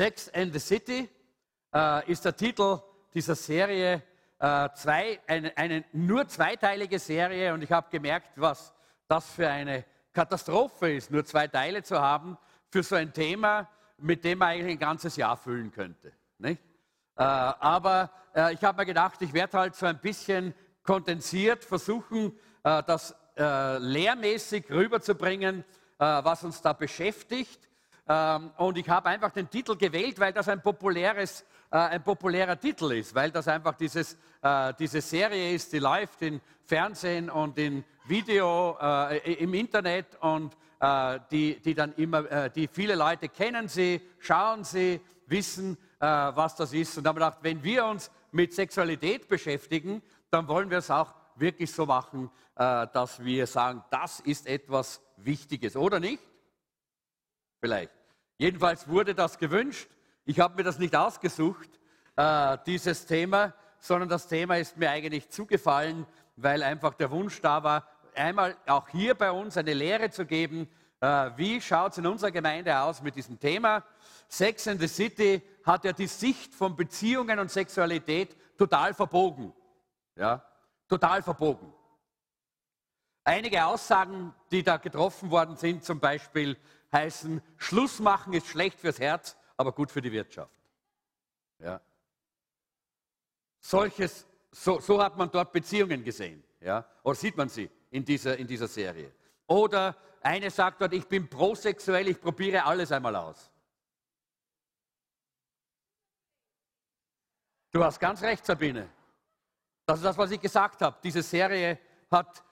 Sex and the City äh, ist der Titel dieser Serie. Äh, zwei, eine, eine nur zweiteilige Serie und ich habe gemerkt, was das für eine Katastrophe ist, nur zwei Teile zu haben für so ein Thema, mit dem man eigentlich ein ganzes Jahr füllen könnte. Nicht? Äh, aber äh, ich habe mir gedacht, ich werde halt so ein bisschen kondensiert versuchen, äh, das äh, lehrmäßig rüberzubringen, was uns da beschäftigt. Ähm, und ich habe einfach den Titel gewählt, weil das ein, populäres, äh, ein populärer Titel ist, weil das einfach dieses, äh, diese Serie ist, die läuft in Fernsehen und in Video, äh, im Internet und die, die dann immer, die viele Leute kennen sie, schauen sie, wissen, was das ist. Und da habe ich gedacht, wenn wir uns mit Sexualität beschäftigen, dann wollen wir es auch wirklich so machen, dass wir sagen, das ist etwas Wichtiges, oder nicht? Vielleicht. Jedenfalls wurde das gewünscht. Ich habe mir das nicht ausgesucht, äh, dieses Thema, sondern das Thema ist mir eigentlich zugefallen, weil einfach der Wunsch da war, einmal auch hier bei uns eine Lehre zu geben, äh, wie schaut es in unserer Gemeinde aus mit diesem Thema. Sex in the City hat ja die Sicht von Beziehungen und Sexualität total verbogen. Ja, total verbogen. Einige Aussagen, die da getroffen worden sind, zum Beispiel, heißen, Schluss machen ist schlecht fürs Herz, aber gut für die Wirtschaft. Ja. Solches, so, so hat man dort Beziehungen gesehen. Ja. Oder sieht man sie in dieser, in dieser Serie. Oder eine sagt dort, ich bin prosexuell, ich probiere alles einmal aus. Du hast ganz recht, Sabine. Das ist das, was ich gesagt habe. Diese Serie hat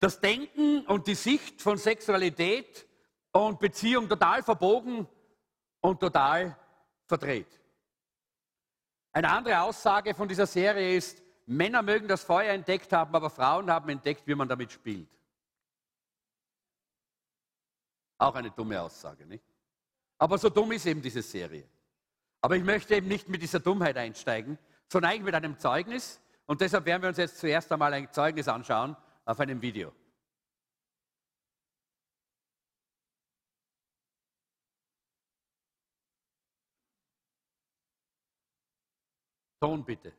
das Denken und die Sicht von Sexualität und Beziehung total verbogen und total verdreht. Eine andere Aussage von dieser Serie ist, Männer mögen das Feuer entdeckt haben, aber Frauen haben entdeckt, wie man damit spielt. Auch eine dumme Aussage, nicht? Aber so dumm ist eben diese Serie. Aber ich möchte eben nicht mit dieser Dummheit einsteigen, sondern eigentlich mit einem Zeugnis. Und deshalb werden wir uns jetzt zuerst einmal ein Zeugnis anschauen auf einem Video. Ton bitte.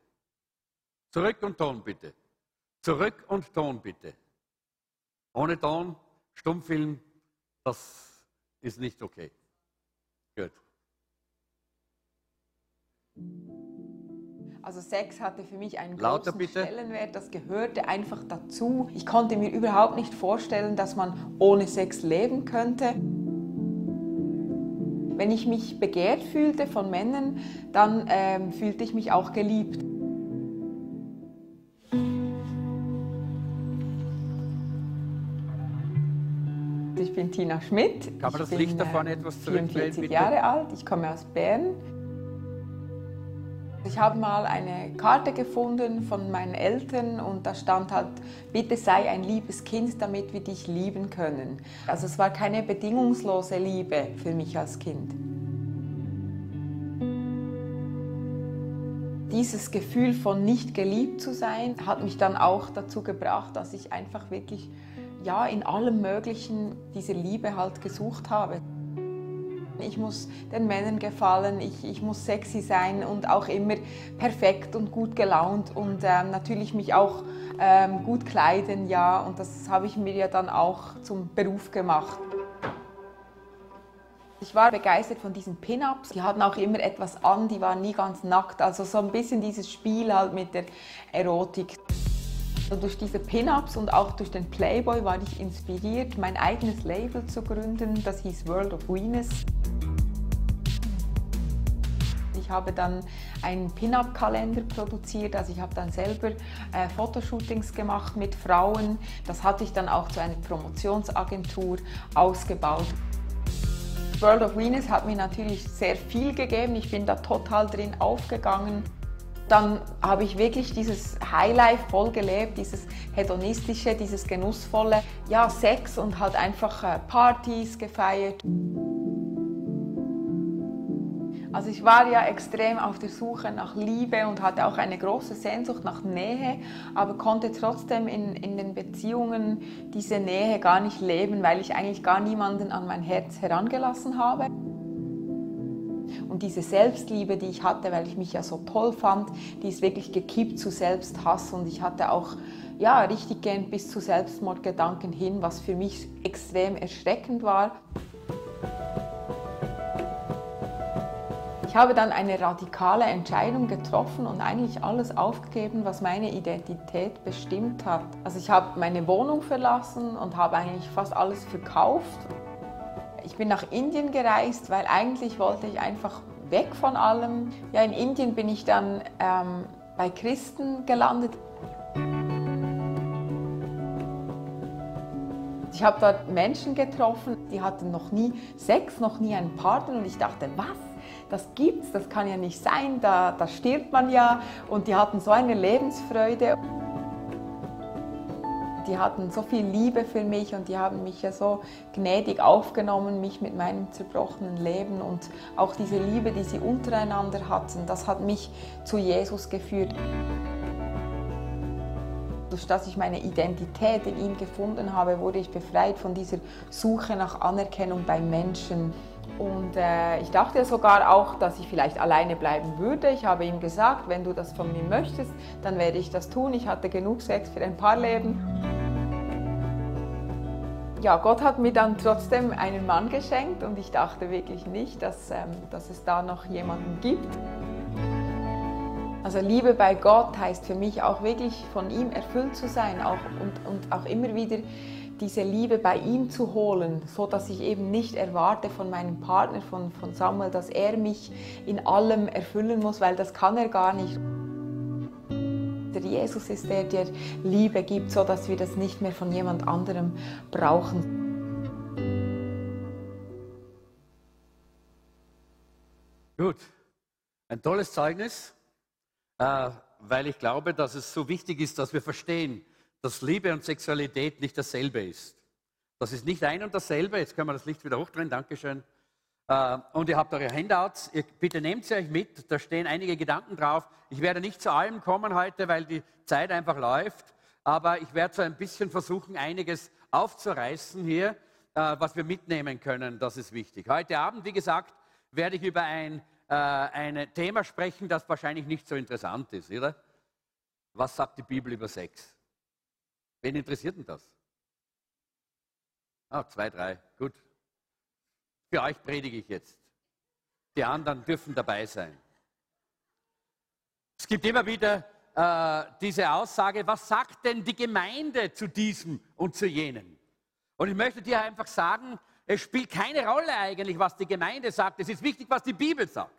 Zurück und Ton bitte. Zurück und Ton bitte. Ohne Ton, Stummfilm, das ist nicht okay. Gut. Also Sex hatte für mich einen Lauter, großen bitte. Stellenwert, das gehörte einfach dazu. Ich konnte mir überhaupt nicht vorstellen, dass man ohne Sex leben könnte. Wenn ich mich begehrt fühlte von Männern, dann ähm, fühlte ich mich auch geliebt. Ich bin Tina Schmidt. Kann man das ich Licht bin, da vorne äh, etwas zurückdrehen, 44 bitte? Jahre alt, ich komme aus Bern. Ich habe mal eine Karte gefunden von meinen Eltern und da stand halt, bitte sei ein liebes Kind, damit wir dich lieben können. Also es war keine bedingungslose Liebe für mich als Kind. Dieses Gefühl von nicht geliebt zu sein, hat mich dann auch dazu gebracht, dass ich einfach wirklich ja, in allem Möglichen diese Liebe halt gesucht habe. Ich muss den Männern gefallen, ich, ich muss sexy sein und auch immer perfekt und gut gelaunt und ähm, natürlich mich auch ähm, gut kleiden, ja. Und das habe ich mir ja dann auch zum Beruf gemacht. Ich war begeistert von diesen Pin-Ups. Die hatten auch immer etwas an, die waren nie ganz nackt. Also so ein bisschen dieses Spiel halt mit der Erotik. Und durch diese Pin-Ups und auch durch den Playboy war ich inspiriert, mein eigenes Label zu gründen. Das hieß World of Venus. Ich habe dann einen Pin-Up-Kalender produziert, also ich habe dann selber äh, Fotoshootings gemacht mit Frauen. Das hatte ich dann auch zu einer Promotionsagentur ausgebaut. World of Venus hat mir natürlich sehr viel gegeben. Ich bin da total drin aufgegangen. Dann habe ich wirklich dieses Highlife voll gelebt, dieses hedonistische, dieses genussvolle, ja, Sex und halt einfach äh, Partys gefeiert. Also ich war ja extrem auf der Suche nach Liebe und hatte auch eine große Sehnsucht nach Nähe, aber konnte trotzdem in, in den Beziehungen diese Nähe gar nicht leben, weil ich eigentlich gar niemanden an mein Herz herangelassen habe. Und diese Selbstliebe, die ich hatte, weil ich mich ja so toll fand, die ist wirklich gekippt zu Selbsthass. Und ich hatte auch ja, richtig gehend bis zu Selbstmordgedanken hin, was für mich extrem erschreckend war. Ich habe dann eine radikale Entscheidung getroffen und eigentlich alles aufgegeben, was meine Identität bestimmt hat. Also ich habe meine Wohnung verlassen und habe eigentlich fast alles verkauft. Ich bin nach Indien gereist, weil eigentlich wollte ich einfach weg von allem. Ja, in Indien bin ich dann ähm, bei Christen gelandet. Ich habe dort Menschen getroffen, die hatten noch nie Sex, noch nie einen Partner und ich dachte, was? Das gibt's, das kann ja nicht sein, da, da stirbt man ja und die hatten so eine Lebensfreude. Die hatten so viel Liebe für mich und die haben mich ja so gnädig aufgenommen, mich mit meinem zerbrochenen Leben und auch diese Liebe, die sie untereinander hatten, das hat mich zu Jesus geführt durch dass ich meine Identität in ihm gefunden habe, wurde ich befreit von dieser Suche nach Anerkennung bei Menschen. Und äh, ich dachte sogar auch, dass ich vielleicht alleine bleiben würde. Ich habe ihm gesagt, wenn du das von mir möchtest, dann werde ich das tun. Ich hatte genug Sex für ein paar Leben. Ja, Gott hat mir dann trotzdem einen Mann geschenkt und ich dachte wirklich nicht, dass, ähm, dass es da noch jemanden gibt. Also Liebe bei Gott heißt für mich auch wirklich von ihm erfüllt zu sein auch, und, und auch immer wieder diese Liebe bei ihm zu holen, so dass ich eben nicht erwarte von meinem Partner, von, von Samuel, dass er mich in allem erfüllen muss, weil das kann er gar nicht. Der Jesus ist der, der Liebe gibt, so dass wir das nicht mehr von jemand anderem brauchen. Gut, ein tolles Zeugnis. Äh, weil ich glaube, dass es so wichtig ist, dass wir verstehen, dass Liebe und Sexualität nicht dasselbe ist. Das ist nicht ein und dasselbe. Jetzt können wir das Licht wieder hochdrehen. Dankeschön. Äh, und ihr habt eure Handouts. Bitte nehmt sie euch mit. Da stehen einige Gedanken drauf. Ich werde nicht zu allem kommen heute, weil die Zeit einfach läuft. Aber ich werde so ein bisschen versuchen, einiges aufzureißen hier, äh, was wir mitnehmen können. Das ist wichtig. Heute Abend, wie gesagt, werde ich über ein äh, ein Thema sprechen, das wahrscheinlich nicht so interessant ist, oder? Was sagt die Bibel über Sex? Wen interessiert denn das? Ah, zwei, drei, gut. Für euch predige ich jetzt. Die anderen dürfen dabei sein. Es gibt immer wieder äh, diese Aussage, was sagt denn die Gemeinde zu diesem und zu jenem? Und ich möchte dir einfach sagen, es spielt keine Rolle eigentlich, was die Gemeinde sagt. Es ist wichtig, was die Bibel sagt.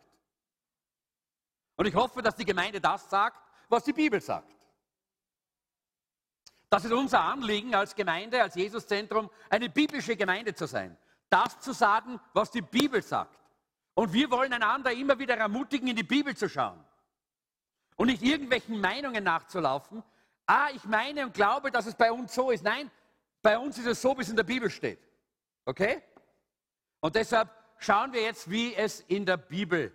Und ich hoffe, dass die Gemeinde das sagt, was die Bibel sagt. Das ist unser Anliegen als Gemeinde, als Jesuszentrum, eine biblische Gemeinde zu sein. Das zu sagen, was die Bibel sagt. Und wir wollen einander immer wieder ermutigen, in die Bibel zu schauen. Und nicht irgendwelchen Meinungen nachzulaufen. Ah, ich meine und glaube, dass es bei uns so ist. Nein, bei uns ist es so, wie es in der Bibel steht. Okay? Und deshalb schauen wir jetzt, wie es in der Bibel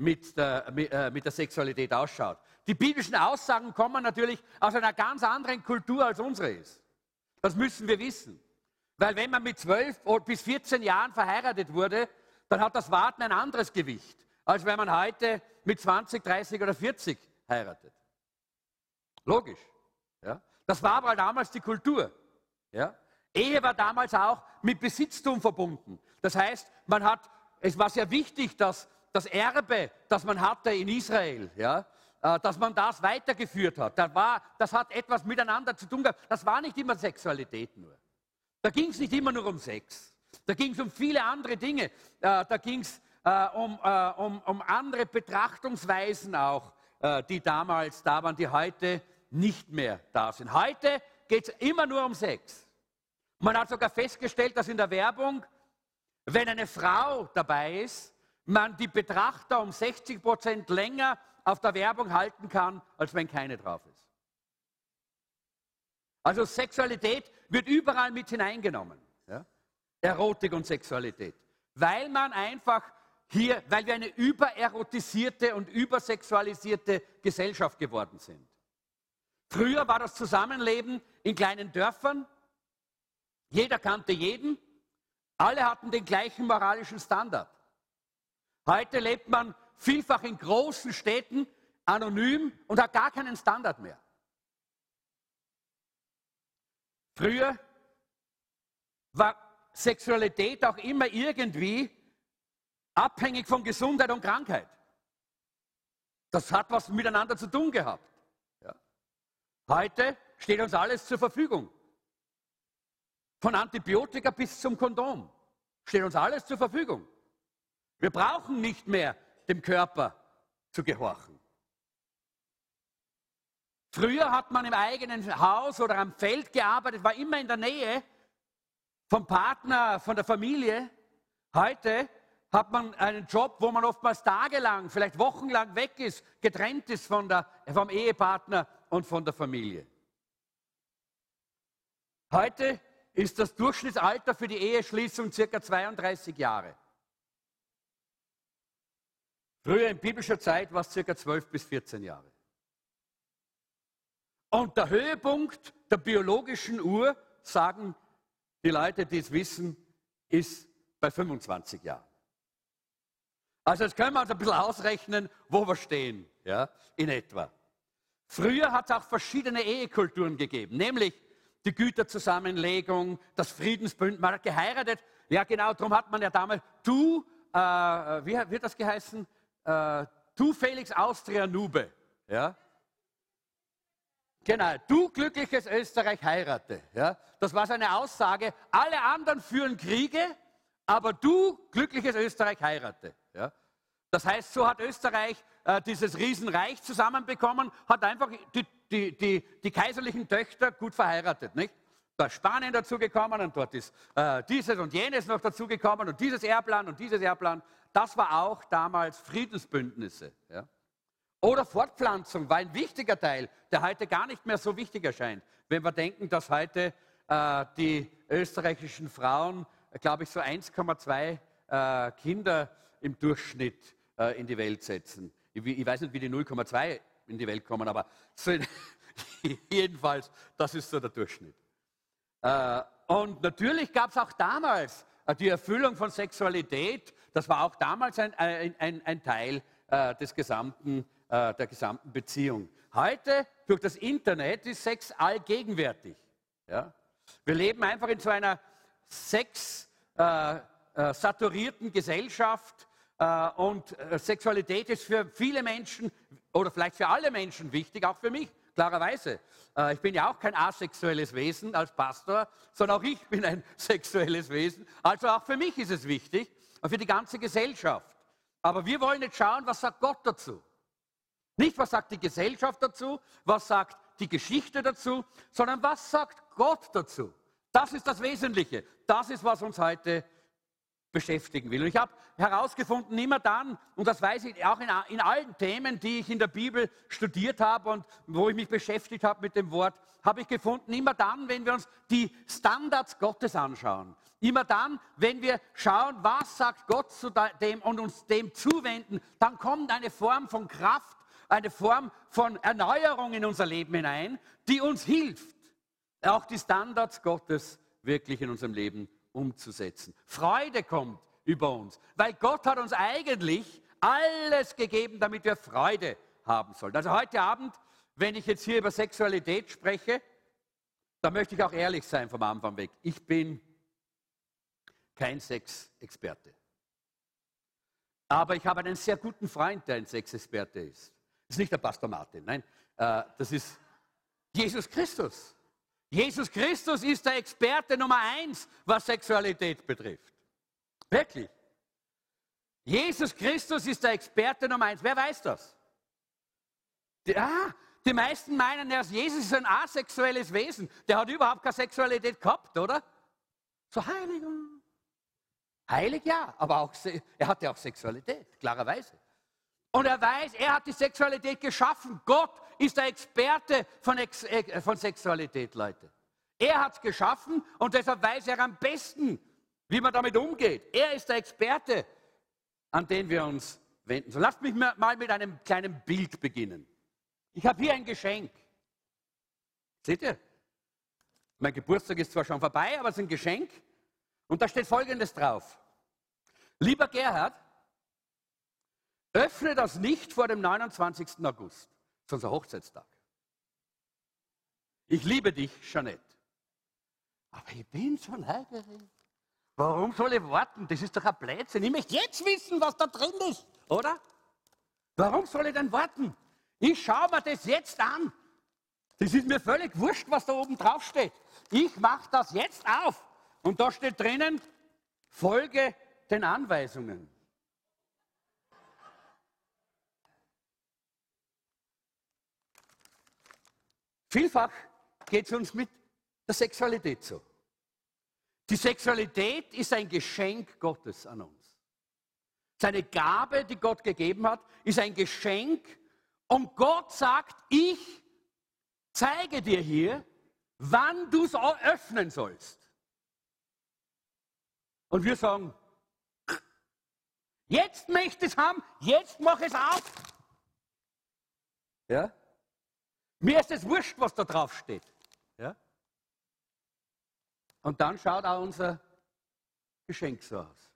mit der, mit, äh, mit der Sexualität ausschaut. Die biblischen Aussagen kommen natürlich aus einer ganz anderen Kultur als unsere ist. Das müssen wir wissen. Weil wenn man mit 12 bis 14 Jahren verheiratet wurde, dann hat das Warten ein anderes Gewicht, als wenn man heute mit 20, 30 oder 40 heiratet. Logisch. Ja? Das war aber damals die Kultur. Ja? Ehe war damals auch mit Besitztum verbunden. Das heißt, man hat, es war sehr wichtig, dass das Erbe, das man hatte in Israel, ja, äh, dass man das weitergeführt hat. Das, war, das hat etwas miteinander zu tun gehabt. Das war nicht immer Sexualität nur. Da ging es nicht immer nur um Sex. Da ging es um viele andere Dinge. Äh, da ging es äh, um, um, um andere Betrachtungsweisen auch, die damals da waren, die heute nicht mehr da sind. Heute geht es immer nur um Sex. Man hat sogar festgestellt, dass in der Werbung, wenn eine Frau dabei ist, man die Betrachter um 60 Prozent länger auf der Werbung halten kann, als wenn keine drauf ist. Also Sexualität wird überall mit hineingenommen. Ja? Erotik und Sexualität. Weil man einfach hier, weil wir eine übererotisierte und übersexualisierte Gesellschaft geworden sind. Früher war das Zusammenleben in kleinen Dörfern. Jeder kannte jeden. Alle hatten den gleichen moralischen Standard. Heute lebt man vielfach in großen Städten anonym und hat gar keinen Standard mehr. Früher war Sexualität auch immer irgendwie abhängig von Gesundheit und Krankheit. Das hat was miteinander zu tun gehabt. Ja. Heute steht uns alles zur Verfügung. Von Antibiotika bis zum Kondom steht uns alles zur Verfügung. Wir brauchen nicht mehr dem Körper zu gehorchen. Früher hat man im eigenen Haus oder am Feld gearbeitet, war immer in der Nähe vom Partner, von der Familie. Heute hat man einen Job, wo man oftmals tagelang, vielleicht wochenlang weg ist, getrennt ist von der, vom Ehepartner und von der Familie. Heute ist das Durchschnittsalter für die Eheschließung circa 32 Jahre. Früher in biblischer Zeit war es circa 12 bis 14 Jahre. Und der Höhepunkt der biologischen Uhr, sagen die Leute, die es wissen, ist bei 25 Jahren. Also jetzt können wir uns ein bisschen ausrechnen, wo wir stehen, ja, in etwa. Früher hat es auch verschiedene Ehekulturen gegeben, nämlich die Güterzusammenlegung, das Friedensbündnis, man hat geheiratet. Ja, genau, darum hat man ja damals, du, äh, wie wird das geheißen? Äh, du Felix Austria Nube. Ja? Genau, du glückliches Österreich heirate. Ja? Das war seine Aussage. Alle anderen führen Kriege, aber du glückliches Österreich heirate. Ja? Das heißt, so hat Österreich äh, dieses Riesenreich zusammenbekommen, hat einfach die, die, die, die, kaiserlichen Töchter gut verheiratet. Nicht? Da Spanien dazugekommen und dort ist äh, dieses und jenes noch dazugekommen und dieses Erbland und dieses Erbland. Das war auch damals Friedensbündnisse. Ja? Oder Fortpflanzung war ein wichtiger Teil, der heute gar nicht mehr so wichtig erscheint. Wenn wir denken, dass heute äh, die österreichischen Frauen, glaube ich, so 1,2 äh, Kinder im Durchschnitt äh, in die Welt setzen. Ich, ich, weiß nicht, wie die 0,2 in die Welt kommen, aber so jedenfalls, das ist so der Durchschnitt. Äh, und natürlich gab es auch damals äh, die Erfüllung von Sexualität. Das war auch damals ein, ein, ein, Teil äh, des gesamten der gesamten Beziehung. Heute, durch das Internet, ist Sex allgegenwärtig. Ja? Wir leben einfach in so einer sexsaturierten Gesellschaft und Sexualität ist für viele Menschen oder vielleicht für alle Menschen wichtig, auch für mich, klarerweise. Äh, ich bin ja auch kein asexuelles Wesen als Pastor, sondern auch ich bin ein sexuelles Wesen. Also auch für mich ist es wichtig und für die ganze Gesellschaft. Aber wir wollen jetzt schauen, was sagt Gott dazu. Nicht, was sagt die Gesellschaft dazu, was sagt die Geschichte dazu, sondern was sagt Gott dazu. Das ist das Wesentliche. Das ist, was uns heute beschäftigen will. Und ich habe herausgefunden, immer dann, und das weiß ich auch in, in, allen Themen, die ich in der Bibel studiert habe und wo ich mich beschäftigt habe mit dem Wort, habe ich gefunden, immer dann, wenn wir uns die Standards Gottes anschauen, immer dann, wenn wir schauen, was sagt Gott zu dem und uns dem zuwenden, dann kommt eine Form von Kraft eine Form von Erneuerung in unser Leben hinein, die uns hilft, auch die Standards Gottes wirklich in unserem Leben umzusetzen. Freude kommt über uns, weil Gott hat uns eigentlich alles gegeben, damit wir Freude haben sollen. Also heute Abend, wenn ich jetzt hier über Sexualität spreche, da möchte ich auch ehrlich sein vom Anfang weg. Ich bin kein Sexexperte. Aber ich habe einen sehr guten Freund, der ein Sexexperte ist. Das ist nicht der Pastor Martin, nein, äh, das ist Jesus Christus. Jesus Christus ist der Experte Nummer eins, was Sexualität betrifft. Wirklich. Jesus Christus ist der Experte Nummer eins. Wer weiß das? Die, ah, die meisten meinen, Jesus ist ein asexuelles Wesen. Der hat überhaupt keine Sexualität gehabt, oder? So heilig. Heilig ja, aber auch, er hatte auch Sexualität, klarerweise. Und er weiß, er hat die Sexualität geschaffen. Gott ist der Experte von, Ex äh, von Sexualität, Leute. Er hat es geschaffen und deshalb weiß er am besten, wie man damit umgeht. Er ist der Experte, an den wir uns wenden. So lasst mich mal mit einem kleinen Bild beginnen. Ich habe hier ein Geschenk. Seht ihr? Mein Geburtstag ist zwar schon vorbei, aber es ist ein Geschenk. Und da steht Folgendes drauf. Lieber Gerhard, öffne das nicht vor dem 29. August. Das ist unser Hochzeitstag. Ich liebe dich, Jeanette. Aber ich bin so neugierig. Warum soll ich warten? Das ist doch ein Blödsinn. Ich möchte jetzt wissen, was da drin ist, oder? Warum soll ich denn warten? Ich schaue mir das jetzt an. Das ist mir völlig wurscht, was da oben drauf steht. Ich mache das jetzt auf. Und da steht drinnen, folge den Anweisungen. Vielfach geht es uns mit der Sexualität so. Die Sexualität ist ein Geschenk Gottes an uns. Seine Gabe, die Gott gegeben hat, ist ein Geschenk. Und Gott sagt, ich zeige dir hier, wann du es öffnen sollst. Und wir sagen, jetzt möchte ich es haben, jetzt mach es auf. Ja? Mir ist es wurscht, was da drauf steht. Ja? Und dann schaut auch unser Geschenk so aus.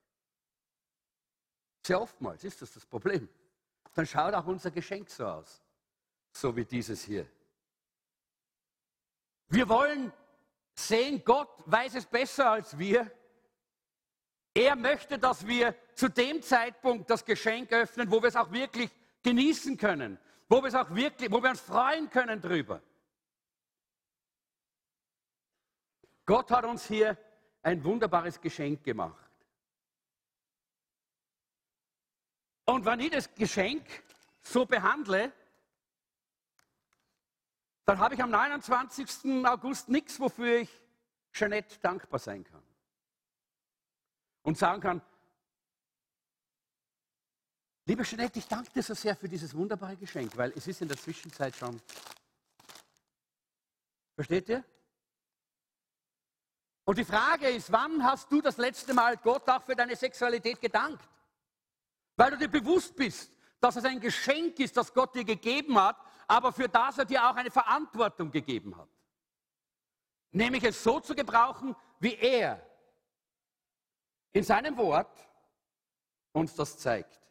Sehr oftmals ist das das Problem. Dann schaut auch unser Geschenk so aus. So wie dieses hier. Wir wollen sehen, Gott weiß es besser als wir. Er möchte, dass wir zu dem Zeitpunkt das Geschenk öffnen, wo wir es auch wirklich genießen können, wo wir es auch wirklich, wo wir uns freuen können drüber. Gott hat uns hier ein wunderbares Geschenk gemacht. Und wenn ich das Geschenk so behandle, dann habe ich am 29. August nichts, wofür ich Jeanette dankbar sein kann. Und sagen kann, liebe Jeanette, ich danke dir so sehr für dieses wunderbare Geschenk, weil es ist in der Zwischenzeit schon. Versteht ihr? Und die Frage ist, wann hast du das letzte Mal Gott auch für deine Sexualität gedankt? Weil du dir bewusst bist, dass es ein Geschenk ist, das Gott dir gegeben hat, aber für das er dir auch eine Verantwortung gegeben hat. Nämlich es so zu gebrauchen, wie er in seinem Wort uns das zeigt.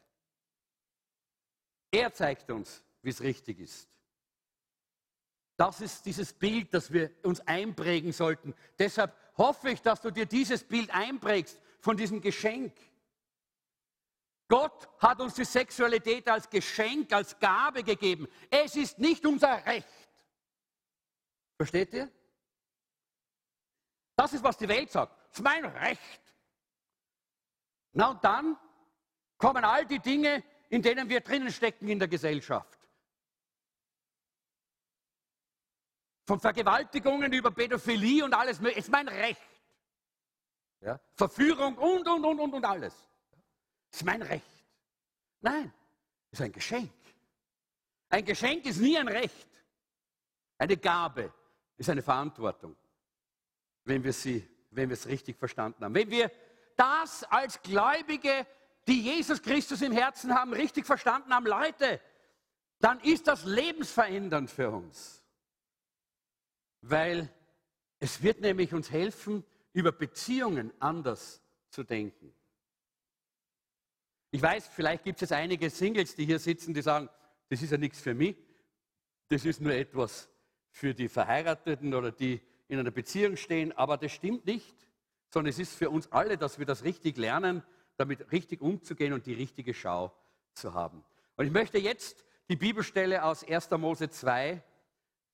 Er zeigt uns, wie es richtig ist. Das ist dieses Bild, das wir uns einprägen sollten. Deshalb hoffe ich, dass du dir dieses Bild einprägst von diesem Geschenk. Gott hat uns die Sexualität als Geschenk, als Gabe gegeben. Es ist nicht unser Recht. Versteht ihr? Das ist, was die Welt sagt. Das ist mein Recht. Na und dann kommen all die Dinge, in denen wir drinnen stecken in der Gesellschaft. Von Vergewaltigungen über Pädophilie und alles mögliche. ist mein Recht. Ja? Verführung und, und, und, und, und alles. ist mein Recht. Nein, ist ein Geschenk. Ein Geschenk ist nie ein Recht. Eine Gabe ist eine Verantwortung, wenn wir sie, wenn wir es richtig verstanden haben. Wenn wir das als Gläubige, die Jesus Christus im Herzen haben, richtig verstanden haben, Leute, dann ist das lebensverändernd für uns. Weil es wird nämlich uns helfen, über Beziehungen anders zu denken. Ich weiß, vielleicht gibt es einige Singles, die hier sitzen, die sagen, das ist ja nichts für mich, das ist nur etwas für die Verheirateten oder die in einer Beziehung stehen, aber das stimmt nicht, sondern es ist für uns alle, dass wir das richtig lernen, damit richtig umzugehen und die richtige Schau zu haben. Und ich möchte jetzt die Bibelstelle aus 1. Mose 2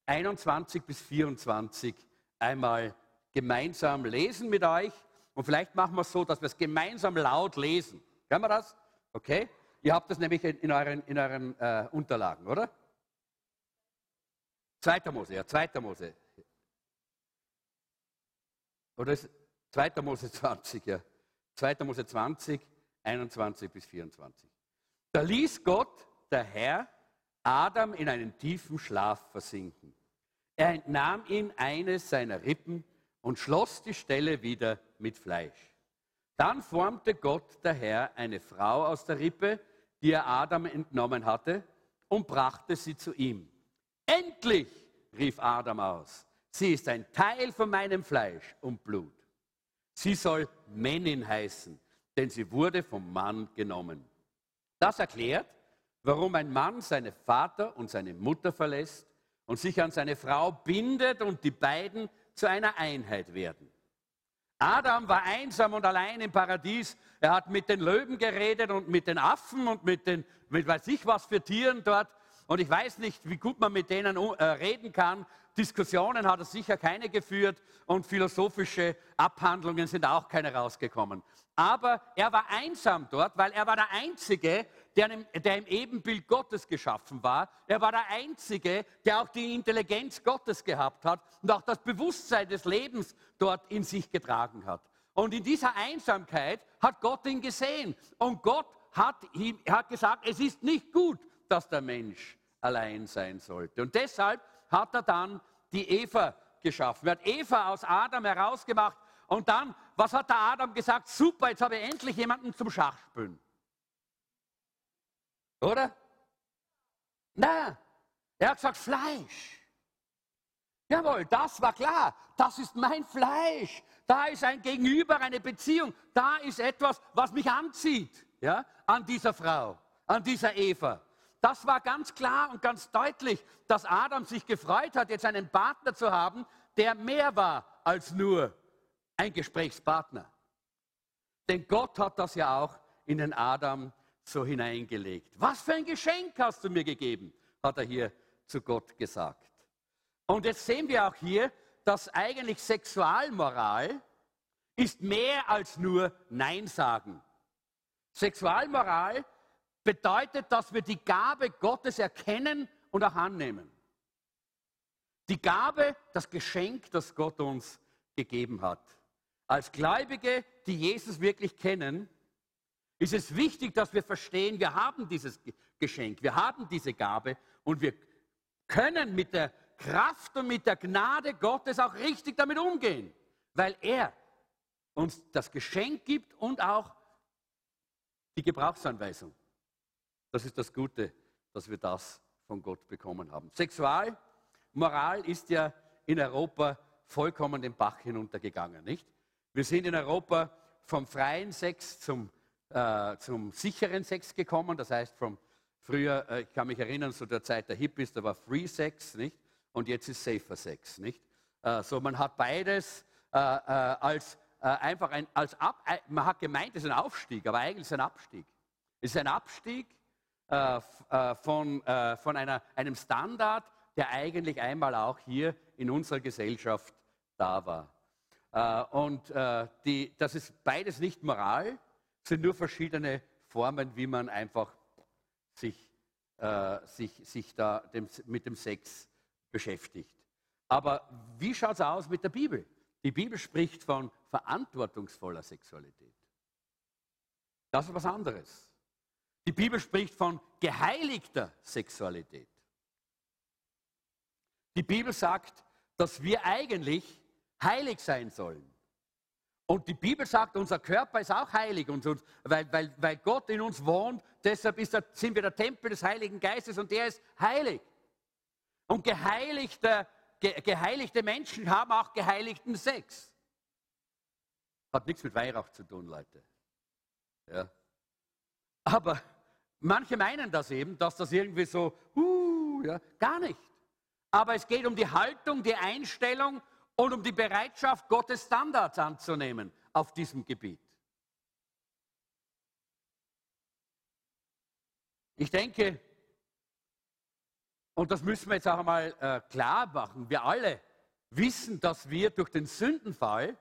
21 bis 24 einmal gemeinsam lesen mit euch. Und vielleicht machen wir es so, dass wir es gemeinsam laut lesen. Können wir das? Okay? Ihr habt das nämlich in euren, in euren äh, Unterlagen, oder? Zweiter Mose, ja, zweiter Mose. Oder ist zweiter Mose 20, ja. Zweiter Mose 20, 21 bis 24. Da ließ Gott, der Herr, Adam in einen tiefen Schlaf versinken. Er entnahm ihm eines seiner Rippen und schloss die Stelle wieder mit Fleisch. Dann formte Gott der Herr eine Frau aus der Rippe, die er Adam entnommen hatte, und brachte sie zu ihm. Endlich, rief Adam aus, sie ist ein Teil von meinem Fleisch und Blut. Sie soll Männin heißen, denn sie wurde vom Mann genommen. Das erklärt, warum ein Mann seine Vater und seine Mutter verlässt und sich an seine Frau bindet und die beiden zu einer Einheit werden. Adam war einsam und allein im Paradies. Er hat mit den Löwen geredet und mit den Affen und mit den, mit weiß ich was für Tieren dort. Und ich weiß nicht, wie gut man mit denen äh, reden kann. Diskussionen hat er sicher keine geführt und philosophische Abhandlungen sind auch keine rausgekommen. Aber er war einsam dort, weil er war der Einzige, der im, der im Ebenbild Gottes geschaffen war. Er war der Einzige, der auch die Intelligenz Gottes gehabt hat und auch das Bewusstsein des Lebens dort in sich getragen hat. Und in dieser Einsamkeit hat Gott ihn gesehen. Und Gott hat, ihm, hat gesagt, es ist nicht gut, dass der Mensch allein sein sollte. Und deshalb hat er dann die Eva geschaffen. Er hat Eva aus Adam herausgemacht. Und dann, was hat der Adam gesagt? Super, jetzt habe ich endlich jemanden zum Schachspielen. Oder? Nein, er hat gesagt Fleisch. Jawohl, das war klar. Das ist mein Fleisch. Da ist ein Gegenüber, eine Beziehung. Da ist etwas, was mich anzieht ja, an dieser Frau, an dieser Eva. Das war ganz klar und ganz deutlich, dass Adam sich gefreut hat, jetzt einen Partner zu haben, der mehr war als nur ein Gesprächspartner. Denn Gott hat das ja auch in den Adam so hineingelegt. Was für ein Geschenk hast du mir gegeben, hat er hier zu Gott gesagt. Und jetzt sehen wir auch hier, dass eigentlich Sexualmoral ist mehr als nur Nein sagen. Sexualmoral bedeutet, dass wir die Gabe Gottes erkennen und auch annehmen. Die Gabe, das Geschenk, das Gott uns gegeben hat. Als Gläubige, die Jesus wirklich kennen, ist es wichtig, dass wir verstehen, wir haben dieses Geschenk, wir haben diese Gabe und wir können mit der Kraft und mit der Gnade Gottes auch richtig damit umgehen, weil er uns das Geschenk gibt und auch die Gebrauchsanweisung. Das ist das Gute, dass wir das von Gott bekommen haben. Sexualmoral ist ja in Europa vollkommen den Bach hinuntergegangen, nicht? Wir sind in Europa vom freien Sex zum äh, zum sicheren Sex gekommen. Das heißt, vom früher, äh, ich kann mich erinnern, so der Zeit der Hippies, da war Free Sex, nicht? Und jetzt ist Safer Sex, nicht? Äh, so, man hat beides äh, äh, als äh, einfach ein, als Ab, man hat gemeint, es ist ein Aufstieg, aber eigentlich ist es ein Abstieg. Es ist ein Abstieg von, von einer, einem Standard, der eigentlich einmal auch hier in unserer Gesellschaft da war. Und die, das ist beides nicht Moral, sind nur verschiedene Formen, wie man einfach sich, äh, sich, sich da dem, mit dem Sex beschäftigt. Aber wie schaut es aus mit der Bibel? Die Bibel spricht von verantwortungsvoller Sexualität. Das ist was anderes. Die Bibel spricht von geheiligter Sexualität. Die Bibel sagt, dass wir eigentlich heilig sein sollen. Und die Bibel sagt, unser Körper ist auch heilig, und, weil, weil, weil Gott in uns wohnt, deshalb der, sind wir der Tempel des Heiligen Geistes und der ist heilig. Und geheiligte, ge, geheiligte Menschen haben auch geheiligten Sex. Hat nichts mit Weihrauch zu tun, Leute. Ja. Aber manche meinen das eben, dass das irgendwie so, uh, ja, gar nicht. Aber es geht um die Haltung, die Einstellung und um die Bereitschaft, Gottes Standards anzunehmen auf diesem Gebiet. Ich denke, und das müssen wir jetzt auch einmal äh, klar machen, wir alle wissen, dass wir durch den Sündenfall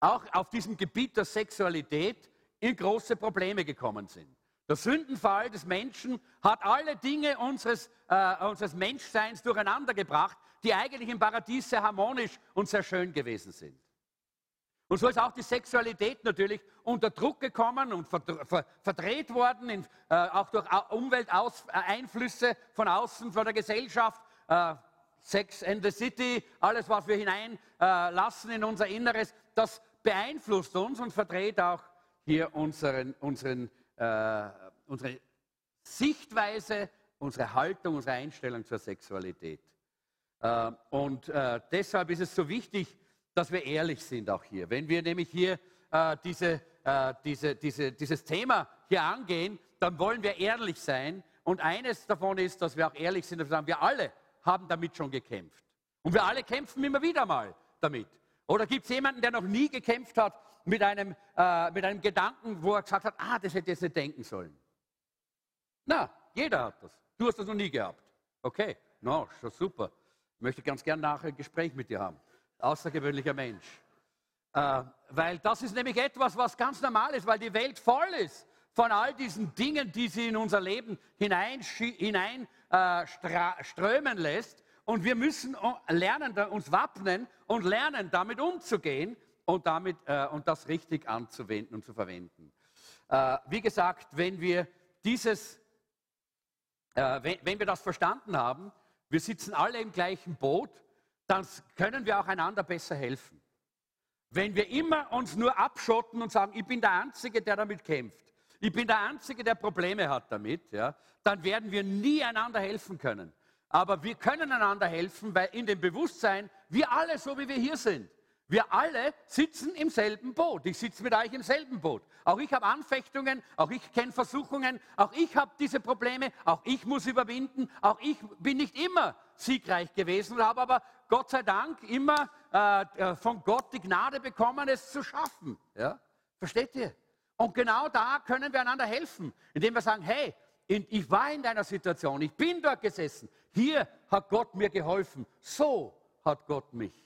auch auf diesem Gebiet der Sexualität in große Probleme gekommen sind. Der Sündenfall des Menschen hat alle Dinge unseres, äh, unseres Menschseins durcheinander gebracht, die eigentlich im Paradies sehr harmonisch und sehr schön gewesen sind. Und so ist auch die Sexualität natürlich unter Druck gekommen und verdreht worden, in, äh, auch durch Umwelteinflüsse von außen, von der Gesellschaft. Äh, Sex and the City, alles, was wir hineinlassen äh, in unser Inneres, das beeinflusst uns und verdreht auch hier unseren, unseren, äh, unsere Sichtweise, unsere Haltung, unsere Einstellung zur Sexualität. Äh, und äh, deshalb ist es so wichtig, dass wir ehrlich sind auch hier. Wenn wir nämlich hier äh, diese, diese, diese, dieses Thema hier angehen, dann wollen wir ehrlich sein Und eines davon ist, dass wir auch ehrlich sind und sagen, wir alle haben damit schon gekämpft. Und wir alle kämpfen immer wieder mal damit. Oder gibt es jemanden, der noch nie gekämpft hat mit einem, äh, mit einem Gedanken, wo er gesagt hat, ah, das hätte ich jetzt nicht denken sollen? Na, jeder hat das. Du hast das noch nie gehabt. Okay, no, schon super. Ich möchte ganz gern nachher ein Gespräch mit dir haben. Außergewöhnlicher Mensch. Äh, weil das ist nämlich etwas, was ganz normal ist, weil die Welt voll ist von all diesen Dingen, die sie in unser Leben hineinströmen hinein, äh, lässt. Und wir müssen lernen, uns wappnen und lernen, damit umzugehen und, damit, äh, und das richtig anzuwenden und zu verwenden. Äh, wie gesagt, wenn wir dieses, äh, wenn, wenn wir das verstanden haben, wir sitzen alle im gleichen Boot, dann können wir auch einander besser helfen. Wenn wir immer uns nur abschotten und sagen, ich bin der Einzige, der damit kämpft, ich bin der Einzige, der Probleme hat damit, ja, dann werden wir nie einander helfen können. Aber wir können einander helfen, weil in dem Bewusstsein, wir alle, so wie wir hier sind, wir alle sitzen im selben Boot. Ich sitze mit euch im selben Boot. Auch ich habe Anfechtungen, auch ich kenne Versuchungen, auch ich habe diese Probleme, auch ich muss überwinden, auch ich bin nicht immer siegreich gewesen und habe aber Gott sei Dank immer äh, äh von Gott die Gnade bekommen, es zu schaffen. Ja? Versteht ihr? Und genau da können wir einander helfen, indem wir sagen, hey, ich war in deiner Situation, ich bin dort gesessen, hier hat Gott mir geholfen, so hat Gott mich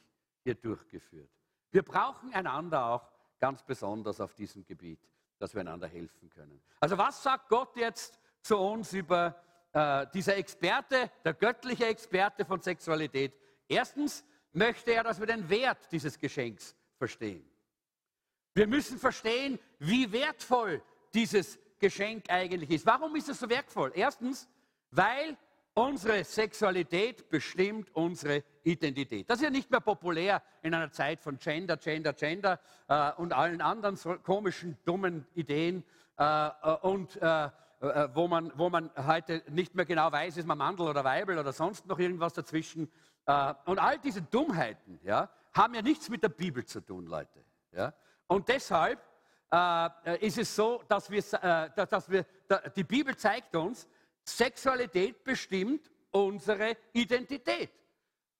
hier durchgeführt. Wir brauchen einander auch ganz besonders auf diesem Gebiet, dass wir einander helfen können. Also was sagt Gott jetzt zu uns über äh, dieser Experte, der göttliche Experte von Sexualität? Erstens möchte er, dass wir den Wert dieses Geschenks verstehen. Wir müssen verstehen, wie wertvoll dieses Geschenk eigentlich ist. Warum ist es so wertvoll? Erstens, weil Unsere Sexualität bestimmt unsere Identität. Das ist ja nicht mehr populär in einer Zeit von Gender, Gender, Gender äh, und allen anderen so komischen, dummen Ideen äh, äh und äh, äh, wo, man, wo man heute nicht mehr genau weiß, ist man Mandel oder Weibel oder sonst noch irgendwas dazwischen. Äh, und all diese Dummheiten ja, haben ja nichts mit der Bibel zu tun, Leute. Ja? Und deshalb ist es so, dass wir, dass wir, die Bibel zeigt uns, Sexualität bestimmt unsere Identität.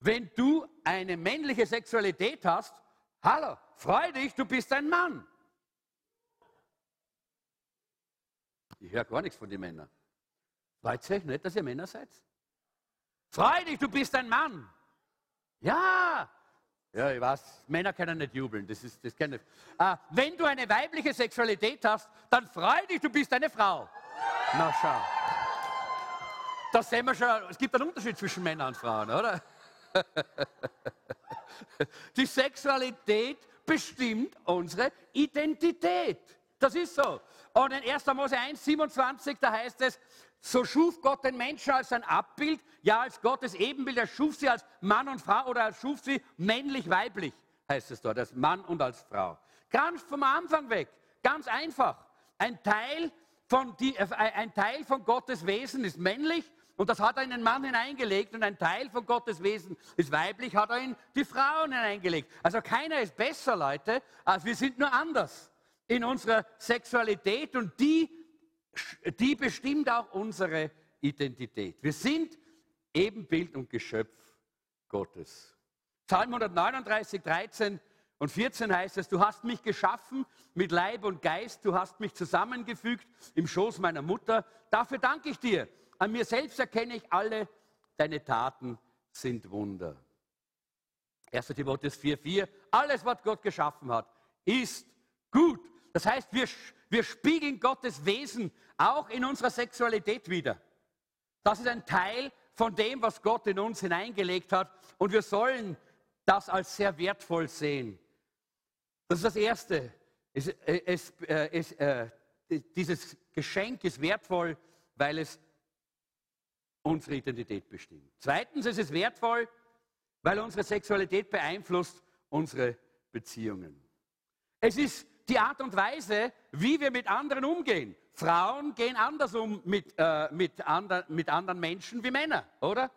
Wenn du eine männliche Sexualität hast, hallo, freu dich, du bist ein Mann. Ich höre gar nichts von den Männern. Freut euch nicht, dass ihr Männer seid? Freu dich, du bist ein Mann. Ja. Ja, ich weiß, Männer können nicht jubeln. Das ist, das ich. Ah, wenn du eine weibliche Sexualität hast, dann freu dich, du bist eine Frau. Na schau. Da sehen wir schon, es gibt einen Unterschied zwischen Männern und Frauen, oder? Die Sexualität bestimmt unsere Identität. Das ist so. Und in 1. Mose 1, 27, da heißt es, so schuf Gott den Menschen als ein Abbild, ja als Gottes Ebenbild. Er schuf sie als Mann und Frau oder er schuf sie männlich-weiblich, heißt es dort, als Mann und als Frau. Ganz vom Anfang weg, ganz einfach. Ein Teil von, die, äh, ein Teil von Gottes Wesen ist männlich und das hat er in den Mann hineingelegt und ein Teil von Gottes Wesen ist weiblich, hat er in die Frauen hineingelegt. Also keiner ist besser, Leute, als wir sind nur anders in unserer Sexualität und die, die bestimmt auch unsere Identität. Wir sind Ebenbild und Geschöpf Gottes. Psalm 139, 13 und 14 heißt es, du hast mich geschaffen mit Leib und Geist, du hast mich zusammengefügt im Schoß meiner Mutter. Dafür danke ich dir. An mir selbst erkenne ich alle, deine Taten sind Wunder. 1. Timotheus 4,4, alles, was Gott geschaffen hat, ist gut. Das heißt, wir, wir spiegeln Gottes Wesen auch in unserer Sexualität wieder. Das ist ein Teil von dem, was Gott in uns hineingelegt hat. Und wir sollen das als sehr wertvoll sehen. Das ist das Erste. Es, äh, es, äh, es, äh, dieses Geschenk ist wertvoll, weil es unsere Identität bestimmt. Zweitens ist es wertvoll, weil unsere Sexualität beeinflusst unsere Beziehungen. Es ist die Art und Weise, wie wir mit anderen umgehen. Frauen gehen anders um mit, äh, mit, andre, mit anderen Menschen wie Männer, oder?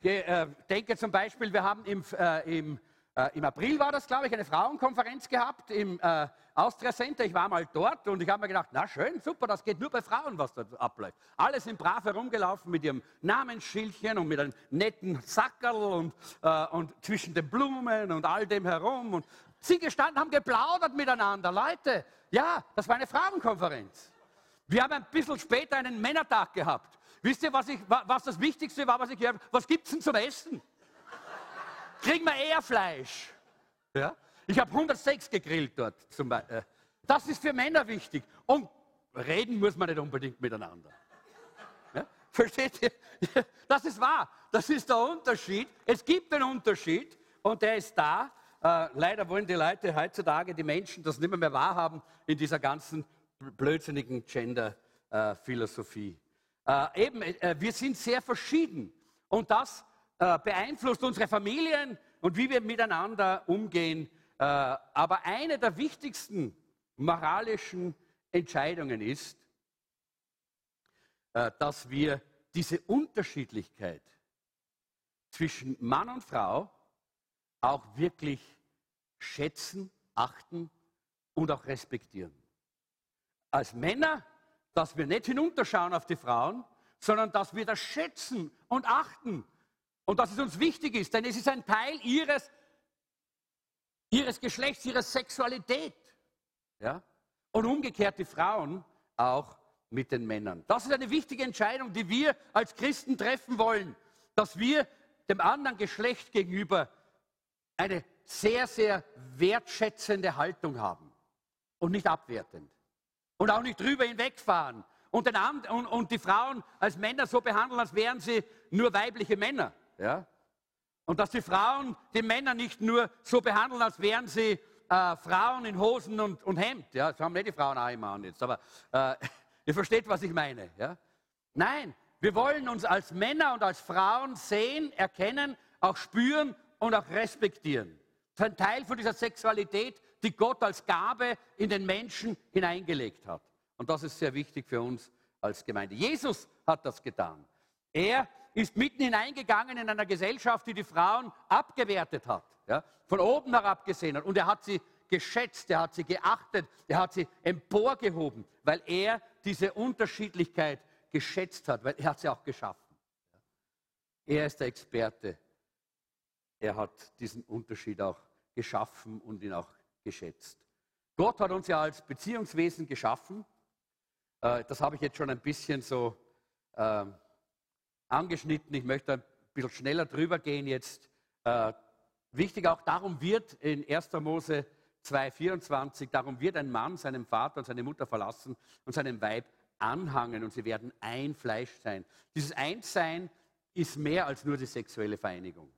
Ich äh, denke zum Beispiel, wir haben im, äh, im äh, im April war das, glaube ich, eine Frauenkonferenz gehabt im äh, Austria Center. Ich war mal dort und ich habe mir gedacht, na schön, super, das geht nur bei Frauen, was dort abläuft. Alle sind brav herumgelaufen mit ihrem Namensschildchen und mit einem netten Sackerl und, äh, und zwischen den Blumen und all dem herum. Und sie gestanden haben geplaudert miteinander. Leute, ja, das war eine Frauenkonferenz. Wir haben ein bisschen später einen Männertag gehabt. Wisst ihr, was, ich, was das Wichtigste war, was ich gehört habe? Was gibt es denn zum Essen? Kriegen wir eher Fleisch. Ja? Ich habe 106 gegrillt dort. Zum Beispiel. Äh, das ist für Männer wichtig. Und reden muss man nicht unbedingt miteinander. Ja? Versteht ihr? Das ist wahr. Das ist der Unterschied. Es gibt einen Unterschied und der ist da. Äh, leider wollen die Leute heutzutage, die Menschen, das nicht mehr, mehr wahrhaben in dieser ganzen blödsinnigen Gender-Philosophie. Äh, eben, wir sind sehr verschieden. Und das äh, beeinflusst unsere Familien und wie wir miteinander umgehen. Äh, aber eine der wichtigsten moralischen Entscheidungen ist, äh, dass wir diese Unterschiedlichkeit zwischen Mann und Frau auch wirklich schätzen, achten und auch respektieren. Als Männer, dass wir nicht hinunterschauen auf die Frauen, sondern dass wir das schätzen und achten und dass es uns wichtig ist, denn es ist ein Teil ihres, ihres Geschlechts, ihrer Sexualität. Ja? Und umgekehrt die Frauen auch mit den Männern. Das ist eine wichtige Entscheidung, die wir als Christen treffen wollen, dass wir dem anderen Geschlecht gegenüber eine sehr, sehr wertschätzende Haltung haben und nicht abwertend. Und auch nicht drüber hinwegfahren und, und, und die Frauen als Männer so behandeln, als wären sie nur weibliche Männer. Ja? Und dass die Frauen die Männer nicht nur so behandeln, als wären sie äh, Frauen in Hosen und, und Hemd. Ja? Das haben nicht die Frauen auch immer an jetzt, aber äh, ihr versteht, was ich meine. Ja? Nein, wir wollen uns als Männer und als Frauen sehen, erkennen, auch spüren und auch respektieren. Das ist ein Teil von dieser Sexualität, die Gott als Gabe in den Menschen hineingelegt hat. Und das ist sehr wichtig für uns als Gemeinde. Jesus hat das getan. Er ist mitten hineingegangen in einer Gesellschaft, die die Frauen abgewertet hat, ja, von oben herab gesehen hat. Und er hat sie geschätzt, er hat sie geachtet, er hat sie emporgehoben, weil er diese Unterschiedlichkeit geschätzt hat, weil er hat sie auch geschaffen. Er ist der Experte. Er hat diesen Unterschied auch geschaffen und ihn auch geschätzt. Gott hat uns ja als Beziehungswesen geschaffen. Äh, das habe ich jetzt schon ein bisschen so ähm, angeschnitten. Ich möchte ein bisschen schneller drüber gehen jetzt. Äh, wichtig auch, darum wird in 1. Mose 2,24, darum wird ein Mann seinen Vater und seine Mutter verlassen und seinem Weib anhangen und sie werden ein Fleisch sein. Dieses Einssein ist mehr als nur die sexuelle Vereinigung,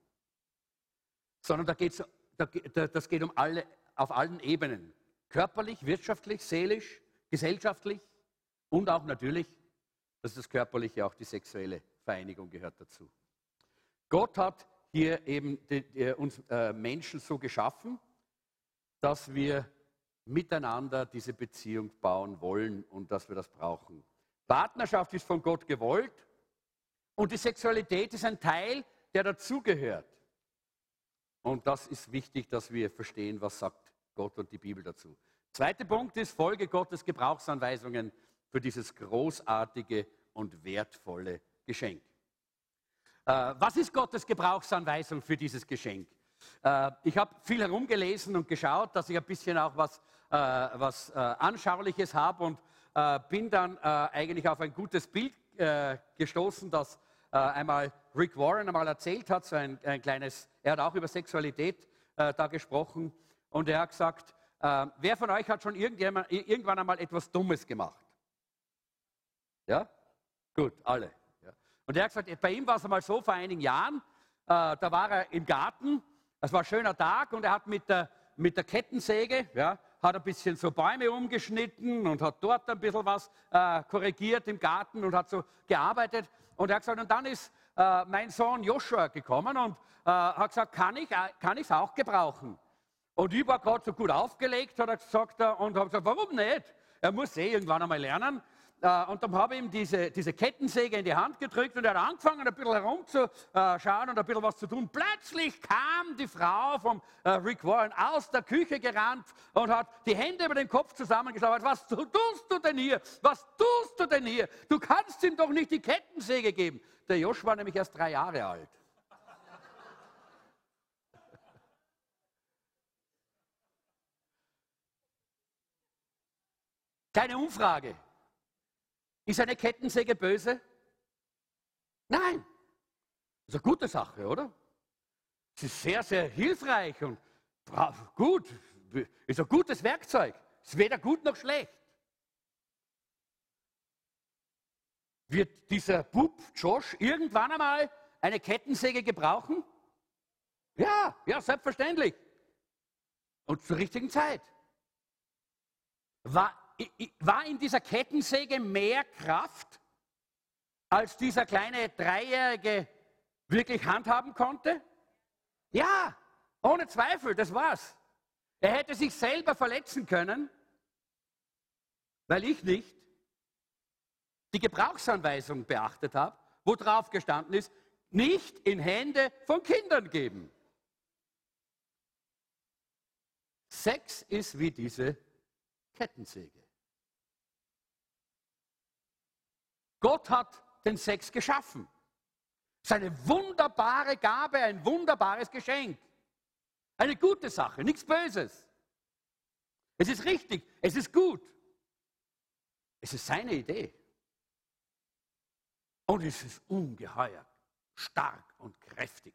sondern da geht's, da, das geht um alle, auf allen Ebenen. Körperlich, wirtschaftlich, seelisch, gesellschaftlich und auch natürlich, das ist das Körperliche, auch die sexuelle Vereinigung gehört dazu. Gott hat hier eben die, die, uns äh, Menschen so geschaffen, dass wir miteinander diese Beziehung bauen wollen und dass wir das brauchen. Partnerschaft ist von Gott gewollt und die Sexualität ist ein Teil, der dazugehört. Und das ist wichtig, dass wir verstehen, was sagt Gott und die Bibel dazu. Zweiter Punkt ist Folge Gottes Gebrauchsanweisungen für dieses großartige und wertvolle Geschenk. Äh, was ist Gottes Gebrauchsanweisung für dieses Geschenk? Äh, ich habe viel herumgelesen und geschaut, dass ich ein bisschen auch was, äh, was äh, Anschauliches habe und äh, bin dann äh, eigentlich auf ein gutes Bild gestoßen, das einmal Rick Warren einmal erzählt hat, so ein, ein kleines, er hat auch über Sexualität da gesprochen und er hat gesagt, wer von euch hat schon irgendwann einmal etwas Dummes gemacht? Ja? Gut, alle. Und er hat gesagt, bei ihm war es einmal so vor einigen Jahren, äh, da war er im Garten, es war ein schöner Tag und er hat mit der, mit der Kettensäge, ja, hat ein bisschen so Bäume umgeschnitten und hat dort ein bisschen was äh, korrigiert im Garten und hat so gearbeitet. Und er hat gesagt, und dann ist äh, mein Sohn Joshua gekommen und äh, hat gesagt, kann ich es auch gebrauchen? Und ich war gerade so gut aufgelegt, hat er gesagt, und habe gesagt, warum nicht? Er muss eh irgendwann einmal lernen. Äh, und dann habe ich ihm diese, diese Kettensäge in die Hand gedrückt und er hat angefangen, ein bisschen herumzuschauen und ein bisschen was zu tun. Plötzlich kam die Frau vom äh, Rick Warren aus der Küche gerannt und hat die Hände über den Kopf zusammengeschlagen. Was tust du denn hier? Was tust du denn hier? Du kannst ihm doch nicht die Kettensäge geben. Der Josh war nämlich erst drei Jahre alt. Keine Umfrage. Ist eine Kettensäge böse? Nein. Das ist eine gute Sache, oder? Es ist sehr, sehr hilfreich und gut. Ist ein gutes Werkzeug. Ist weder gut noch schlecht. Wird dieser Bub Josh irgendwann einmal eine Kettensäge gebrauchen? Ja, ja, selbstverständlich. Und zur richtigen Zeit. War war in dieser Kettensäge mehr Kraft, als dieser kleine Dreijährige wirklich handhaben konnte? Ja, ohne Zweifel, das war's. Er hätte sich selber verletzen können, weil ich nicht die Gebrauchsanweisung beachtet habe, wo drauf gestanden ist, nicht in Hände von Kindern geben. Sex ist wie diese Kettensäge. Gott hat den Sex geschaffen. Es ist eine wunderbare Gabe, ein wunderbares Geschenk. Eine gute Sache, nichts Böses. Es ist richtig, es ist gut. Es ist seine Idee. Und es ist ungeheuer stark und kräftig.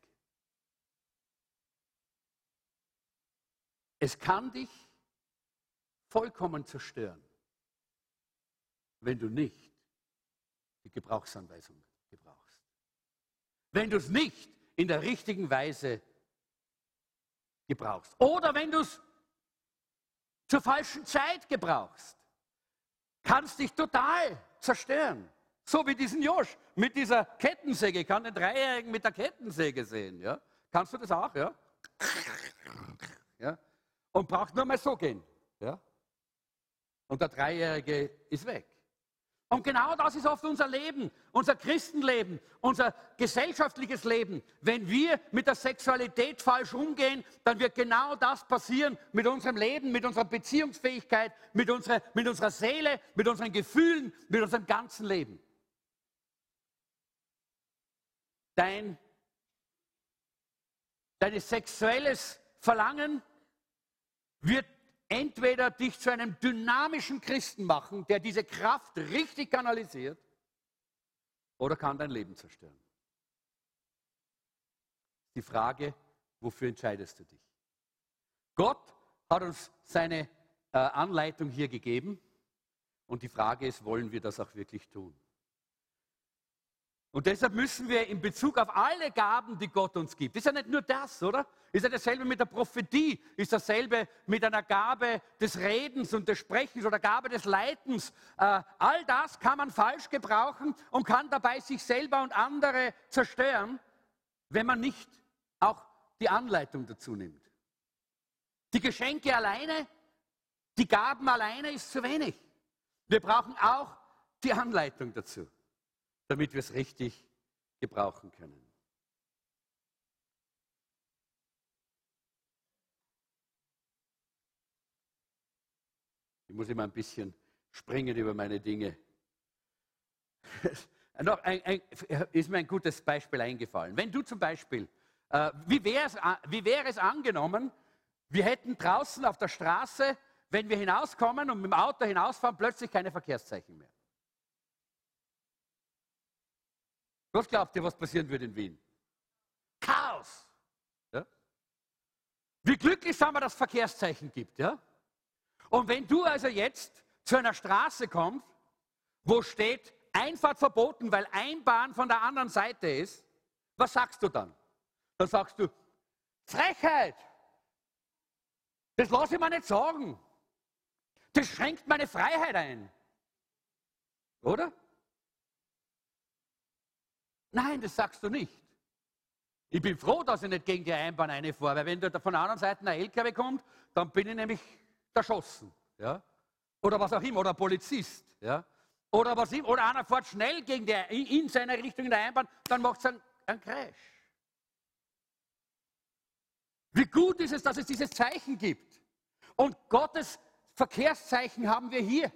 Es kann dich vollkommen zerstören, wenn du nicht die Gebrauchsanweisung gebrauchst. Wenn du es nicht in der richtigen Weise gebrauchst oder wenn du es zur falschen Zeit gebrauchst, kannst dich total zerstören. So wie diesen Josch mit dieser Kettensäge. Ich kann den Dreijährigen mit der Kettensäge sehen. Ja? Kannst du das auch? Ja? Ja? Und braucht nur mal so gehen. Ja? Und der Dreijährige ist weg. Und genau das ist oft unser Leben, unser Christenleben, unser gesellschaftliches Leben. Wenn wir mit der Sexualität falsch umgehen, dann wird genau das passieren mit unserem Leben, mit unserer Beziehungsfähigkeit, mit unserer, mit unserer Seele, mit unseren Gefühlen, mit unserem ganzen Leben. Dein, dein sexuelles Verlangen wird entweder dich zu einem dynamischen Christen machen, der diese Kraft richtig kanalisiert, oder kann dein Leben zerstören. Die Frage, wofür entscheidest du dich? Gott hat uns seine äh, Anleitung hier gegeben und die Frage ist, wollen wir das auch wirklich tun? Und deshalb müssen wir in Bezug auf alle Gaben, die Gott uns gibt, ist ja nicht nur das, oder? Ist ja dasselbe mit der Prophetie, ist dasselbe mit einer Gabe des Redens und des Sprechens oder Gabe des Leitens. Äh, all das kann man falsch gebrauchen und kann dabei sich selber und andere zerstören, wenn man nicht auch die Anleitung dazu nimmt. Die Geschenke alleine, die Gaben alleine ist zu wenig. Wir brauchen auch die Anleitung dazu damit wir es richtig gebrauchen können. Ich muss immer ein bisschen springen über meine Dinge. Noch ein, ein, ist mir ein gutes Beispiel eingefallen. Wenn du zum Beispiel, äh, wie, wie wäre es angenommen, wir hätten draußen auf der Straße, wenn wir hinauskommen und mit dem Auto hinausfahren, plötzlich keine Verkehrszeichen mehr. Was glaubt ihr, was passieren würde in Wien? Chaos. Ja? Wie glücklich sind wir, dass es Verkehrszeichen gibt. Ja? Und wenn du also jetzt zu einer Straße kommst, wo steht Einfahrt verboten, weil Einbahn von der anderen Seite ist, was sagst du dann? Dann sagst du, Frechheit! Das lasse ich mir nicht sagen. Das schränkt meine Freiheit ein. Oder? Nein, das sagst du nicht. Ich bin froh, dass ich nicht gegen die Einbahn einfahre, weil wenn da von der anderen Seite ein LKW kommt, dann bin ich nämlich erschossen. Ja? Oder was auch immer, oder ein Polizist. Ja? Oder, was, oder einer fährt schnell gegen die, in seine Richtung in der Einbahn, dann macht es einen, einen Crash. Wie gut ist es, dass es dieses Zeichen gibt. Und Gottes Verkehrszeichen haben wir hier.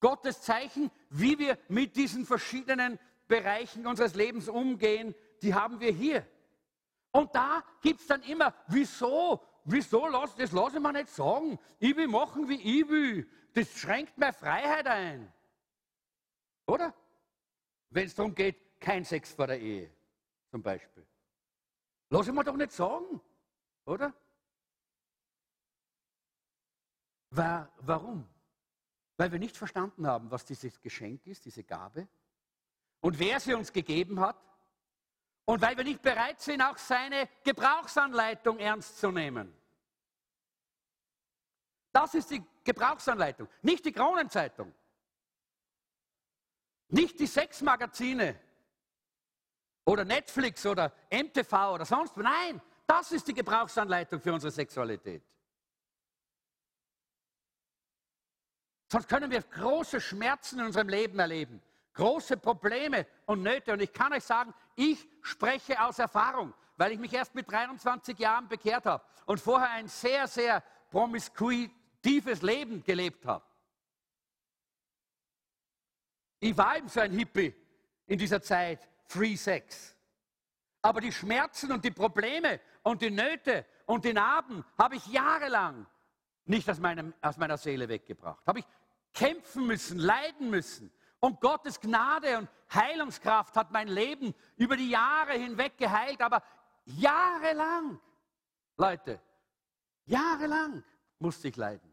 Gottes Zeichen, wie wir mit diesen verschiedenen Bereichen unseres Lebens umgehen, die haben wir hier. Und da gibt es dann immer, wieso? Wieso? Lass, das lasse ich mir nicht sagen. Ich will machen, wie ich will. Das schränkt meine Freiheit ein. Oder? Wenn es darum geht, kein Sex vor der Ehe, zum Beispiel. Lass ich mir doch nicht sagen. Oder? Warum? Weil wir nicht verstanden haben, was dieses Geschenk ist, diese Gabe, und wer sie uns gegeben hat, und weil wir nicht bereit sind, auch seine Gebrauchsanleitung ernst zu nehmen. Das ist die Gebrauchsanleitung, nicht die Kronenzeitung, nicht die Sexmagazine oder Netflix oder MTV oder sonst. Nein, das ist die Gebrauchsanleitung für unsere Sexualität. Sonst können wir große Schmerzen in unserem Leben erleben, große Probleme und Nöte. Und ich kann euch sagen, ich spreche aus Erfahrung, weil ich mich erst mit 23 Jahren bekehrt habe und vorher ein sehr, sehr promiskuitives Leben gelebt habe. Ich war eben so ein Hippie in dieser Zeit, Free Sex. Aber die Schmerzen und die Probleme und die Nöte und die Narben habe ich jahrelang nicht aus, meinem, aus meiner Seele weggebracht. Habe ich kämpfen müssen, leiden müssen. Und Gottes Gnade und Heilungskraft hat mein Leben über die Jahre hinweg geheilt, aber jahrelang, Leute, jahrelang musste ich leiden.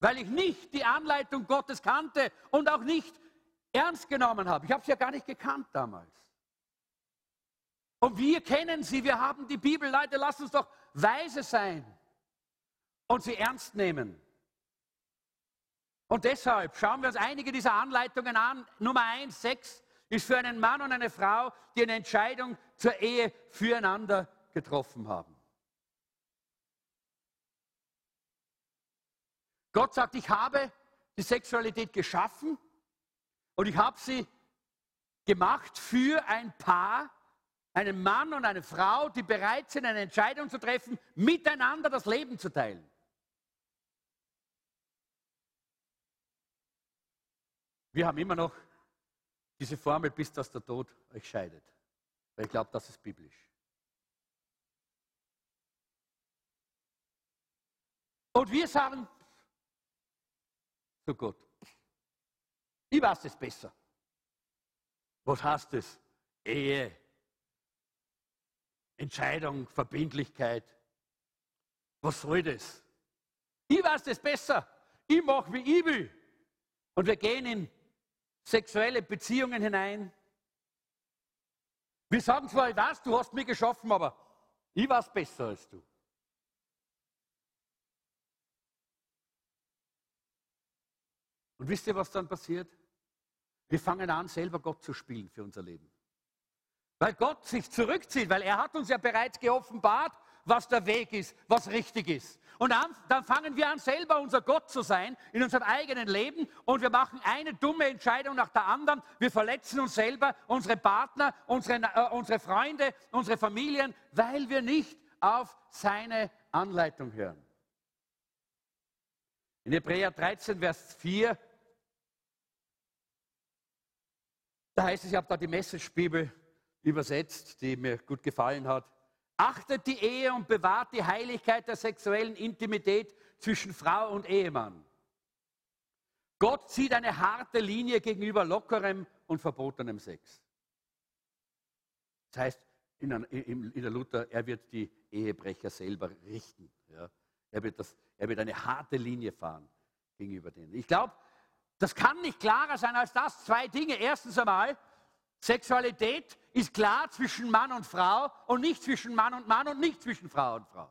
Weil ich nicht die Anleitung Gottes kannte und auch nicht ernst genommen habe. Ich habe es ja gar nicht gekannt damals. Und wir kennen sie, wir haben die Bibel. Leute, lasst uns doch weise sein und sie ernst nehmen. Und deshalb schauen wir uns einige dieser Anleitungen an. Nummer eins, sechs, ist für einen Mann und eine Frau, die eine Entscheidung zur Ehe füreinander getroffen haben. Gott sagt, ich habe die Sexualität geschaffen und ich habe sie gemacht für ein Paar, einen Mann und eine Frau, die bereit sind, eine Entscheidung zu treffen, miteinander das Leben zu teilen. Wir haben immer noch diese Formel, bis dass der Tod euch scheidet. Weil ich glaube, das ist biblisch. Und wir sagen zu Gott, ich weiß es besser. Was heißt es? Ehe, Entscheidung, Verbindlichkeit. Was soll das? Ich weiß es besser. Ich mache, wie ich will. Und wir gehen in sexuelle Beziehungen hinein. Wir sagen zwar, ich weiß, du hast mich geschaffen, aber ich weiß besser als du. Und wisst ihr, was dann passiert? Wir fangen an, selber Gott zu spielen für unser Leben. Weil Gott sich zurückzieht, weil er hat uns ja bereits geoffenbart, was der Weg ist, was richtig ist. Und dann, dann, fangen wir an, selber unser Gott zu sein in unserem eigenen Leben und wir machen eine dumme Entscheidung nach der anderen. Wir verletzen uns selber, unsere Partner, unsere, äh, unsere Freunde, unsere Familien, weil wir nicht auf seine Anleitung hören. In Hebräer 13, Vers 4, da heißt es, ich habe da die Message-Bibel übersetzt, die mir gut gefallen hat. Achtet die Ehe und bewahrt die Heiligkeit der sexuellen Intimität zwischen Frau und Ehemann. Gott zieht eine harte Linie gegenüber lockerem und verbotenem Sex. Das heißt, in, der Luther, er wird die Ehebrecher selber richten. Ja. Er, wird das, er wird eine harte Linie fahren gegenüber denen. Ich glaube, das kann nicht klarer sein als das. Zwei Dinge. Erstens einmal, Sexualität ist klar zwischen Mann und Frau und nicht zwischen Mann und Mann und nicht zwischen Frau und Frau.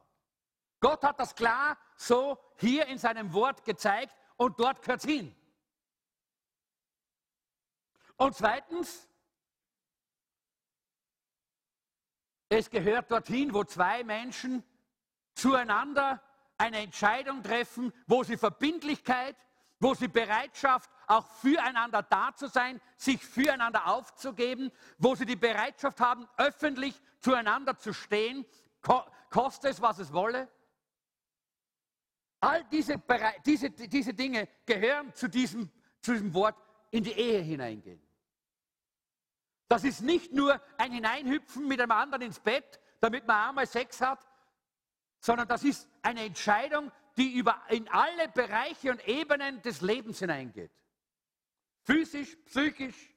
Gott hat das klar so hier in seinem Wort gezeigt und dort gehört es hin. Und zweitens, es gehört dorthin, wo zwei Menschen zueinander eine Entscheidung treffen, wo sie Verbindlichkeit, wo sie Bereitschaft auch füreinander da zu sein, sich füreinander aufzugeben, wo sie die Bereitschaft haben, öffentlich zueinander zu stehen, koste es, was es wolle. All diese, diese, diese Dinge gehören zu diesem, zu diesem Wort in die Ehe hineingehen. Das ist nicht nur ein Hineinhüpfen mit einem anderen ins Bett, damit man einmal Sex hat, sondern das ist eine Entscheidung, die über, in alle Bereiche und Ebenen des Lebens hineingeht. Physisch, psychisch,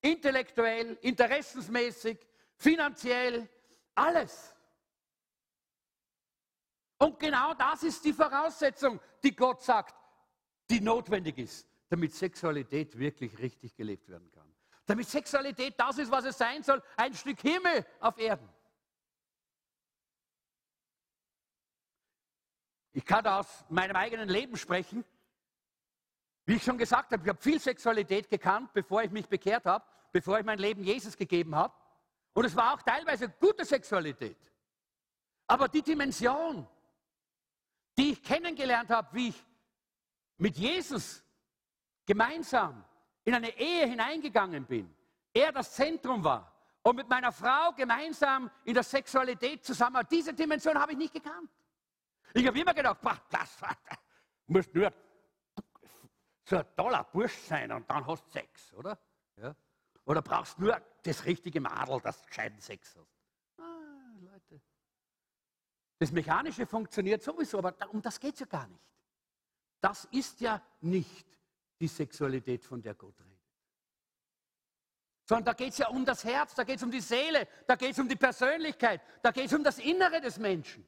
intellektuell, interessensmäßig, finanziell, alles. Und genau das ist die Voraussetzung, die Gott sagt, die notwendig ist, damit Sexualität wirklich richtig gelebt werden kann. Damit Sexualität das ist, was es sein soll, ein Stück Himmel auf Erden. Ich kann aus meinem eigenen Leben sprechen. Wie ich schon gesagt habe, ich habe viel Sexualität gekannt, bevor ich mich bekehrt habe, bevor ich mein Leben Jesus gegeben habe. Und es war auch teilweise gute Sexualität. Aber die Dimension, die ich kennengelernt habe, wie ich mit Jesus gemeinsam in eine Ehe hineingegangen bin, er das Zentrum war und mit meiner Frau gemeinsam in der Sexualität zusammen, diese Dimension habe ich nicht gekannt. Ich habe immer gedacht, das muss nur so ein toller Bursch sein und dann hast du Sex, oder? Ja? Oder brauchst nur das richtige Madel, das gescheiten Sex hast. Ah, Leute. Das Mechanische funktioniert sowieso, aber um das geht es ja gar nicht. Das ist ja nicht die Sexualität, von der Gott redet. Sondern da geht es ja um das Herz, da geht es um die Seele, da geht es um die Persönlichkeit, da geht es um das Innere des Menschen.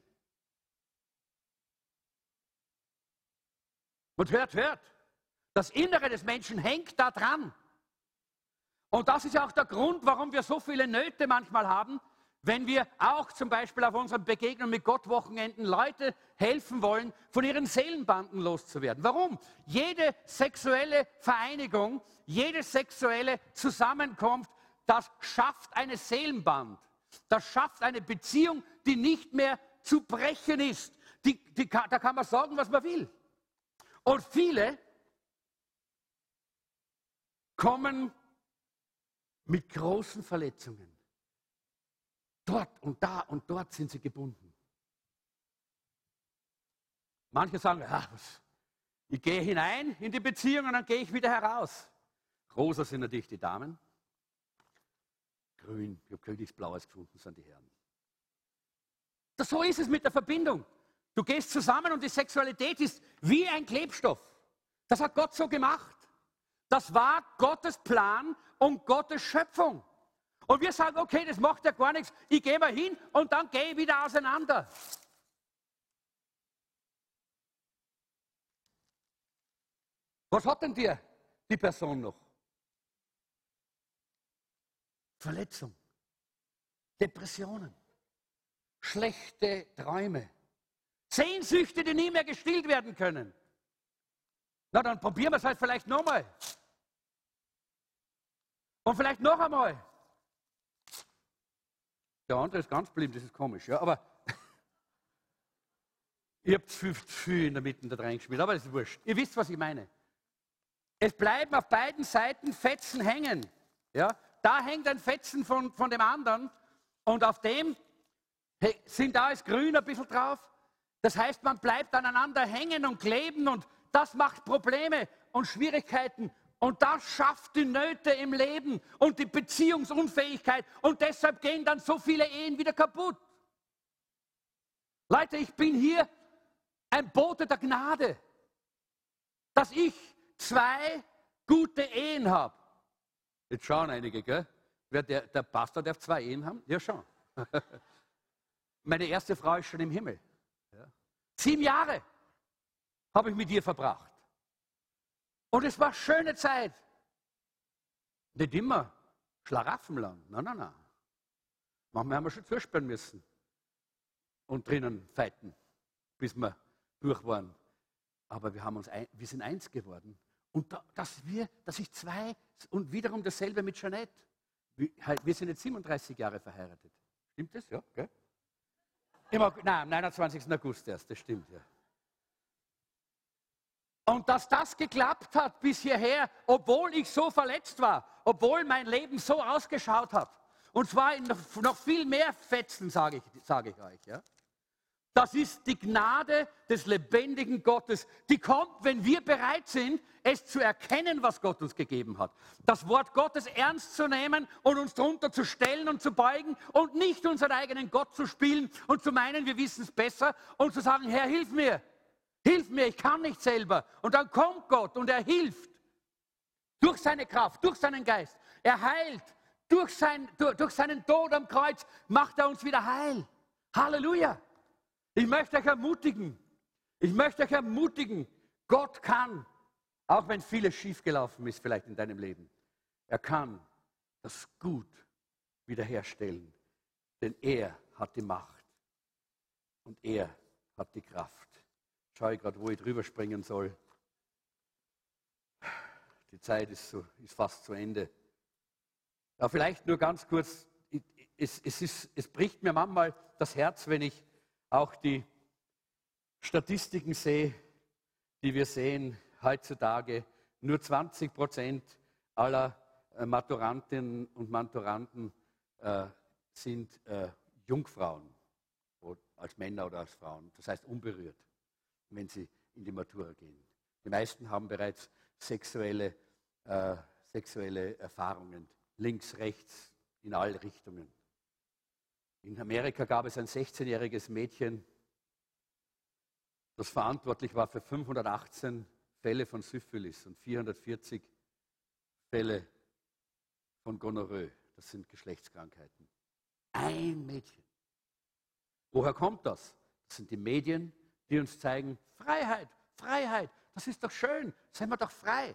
Und hört, hört, das Innere des Menschen hängt da dran. Und das ist ja auch der Grund, warum wir so viele Nöte manchmal haben, wenn wir auch zum Beispiel auf unseren Begegnungen mit Gott Wochenenden Leute helfen wollen, von ihren Seelenbanden loszuwerden. Warum? Jede sexuelle Vereinigung, jede sexuelle Zusammenkunft, das schafft eine Seelenband. Das schafft eine Beziehung, die nicht mehr zu brechen ist. Die, die, da kann man sagen, was man will. Und viele kommen mit großen Verletzungen. Dort und da und dort sind sie gebunden. Manche sagen, ja, ich gehe hinein in die Beziehung und dann gehe ich wieder heraus. Rosa sind natürlich die Damen. Grün, ich habe Königsblaues gefunden, sind die Herren. Das, so ist es mit der Verbindung. Du gehst zusammen und die Sexualität ist wie ein Klebstoff. Das hat Gott so gemacht. Das war Gottes Plan und Gottes Schöpfung. Und wir sagen, okay, das macht ja gar nichts, ich gehe mal hin und dann gehe ich wieder auseinander. Was hat denn dir die Person noch? Verletzung, Depressionen, schlechte Träume, Sehnsüchte, die nie mehr gestillt werden können. Na, dann probieren wir es halt vielleicht nochmal. Und vielleicht noch einmal. Der andere ist ganz blind, das ist komisch, ja, aber ihr habt viel, viel in der Mitte da reingeschmiert, aber das ist wurscht. Ihr wisst, was ich meine. Es bleiben auf beiden Seiten Fetzen hängen. Ja? Da hängt ein Fetzen von, von dem anderen und auf dem sind da ist grün ein bisschen drauf das heißt, man bleibt aneinander hängen und kleben und das macht Probleme und Schwierigkeiten und das schafft die Nöte im Leben und die Beziehungsunfähigkeit und deshalb gehen dann so viele Ehen wieder kaputt. Leute, ich bin hier ein Bote der Gnade, dass ich zwei gute Ehen habe. Jetzt schauen einige, gell? Der, der Pastor darf zwei Ehen haben? Ja, schon. Meine erste Frau ist schon im Himmel. Sieben Jahre habe ich mit ihr verbracht. Und es war schöne Zeit. Nicht immer schlaraffenlang. Nein, nein, nein. Manchmal haben wir schon zusperren müssen und drinnen feiten, bis wir durch waren. Aber wir, haben uns ein, wir sind eins geworden. Und da, dass wir, dass ich zwei, und wiederum dasselbe mit Jeanette. Wir, halt, wir sind jetzt 37 Jahre verheiratet. Stimmt das? Ja, gell? Im nein, am 29. August erst, das stimmt ja. Und dass das geklappt hat bis hierher, obwohl ich so verletzt war, obwohl mein Leben so ausgeschaut hat. Und zwar in noch viel mehr Fetzen, sage ich, sage ich euch. Ja? Das ist die Gnade des lebendigen Gottes, die kommt, wenn wir bereit sind, es zu erkennen, was Gott uns gegeben hat. Das Wort Gottes ernst zu nehmen und uns darunter zu stellen und zu beugen und nicht unseren eigenen Gott zu spielen und zu meinen, wir wissen es besser und zu sagen, Herr, hilf mir, hilf mir, ich kann nicht selber. Und dann kommt Gott und er hilft durch seine Kraft, durch seinen Geist. Er heilt. Durch, sein, durch, durch seinen Tod am Kreuz macht er uns wieder heil. Halleluja. Ich möchte euch ermutigen, ich möchte euch ermutigen, Gott kann, auch wenn vieles schiefgelaufen ist vielleicht in deinem Leben, er kann das gut wiederherstellen, denn er hat die Macht und er hat die Kraft. Schaue ich gerade, wo ich drüber springen soll. Die Zeit ist, so, ist fast zu Ende. Aber vielleicht nur ganz kurz, es, es, ist, es bricht mir manchmal das Herz, wenn ich auch die Statistiken sehe, die wir sehen heutzutage, nur 20 Prozent aller äh, Maturantinnen und Maturanten äh, sind äh, Jungfrauen, als Männer oder als Frauen, das heißt unberührt, wenn sie in die Matura gehen. Die meisten haben bereits sexuelle, äh, sexuelle Erfahrungen, links, rechts, in alle Richtungen. In Amerika gab es ein 16-jähriges Mädchen, das verantwortlich war für 518 Fälle von Syphilis und 440 Fälle von Gonorrhoe. Das sind Geschlechtskrankheiten. Ein Mädchen. Woher kommt das? Das sind die Medien, die uns zeigen, Freiheit, Freiheit, das ist doch schön, seien wir doch frei.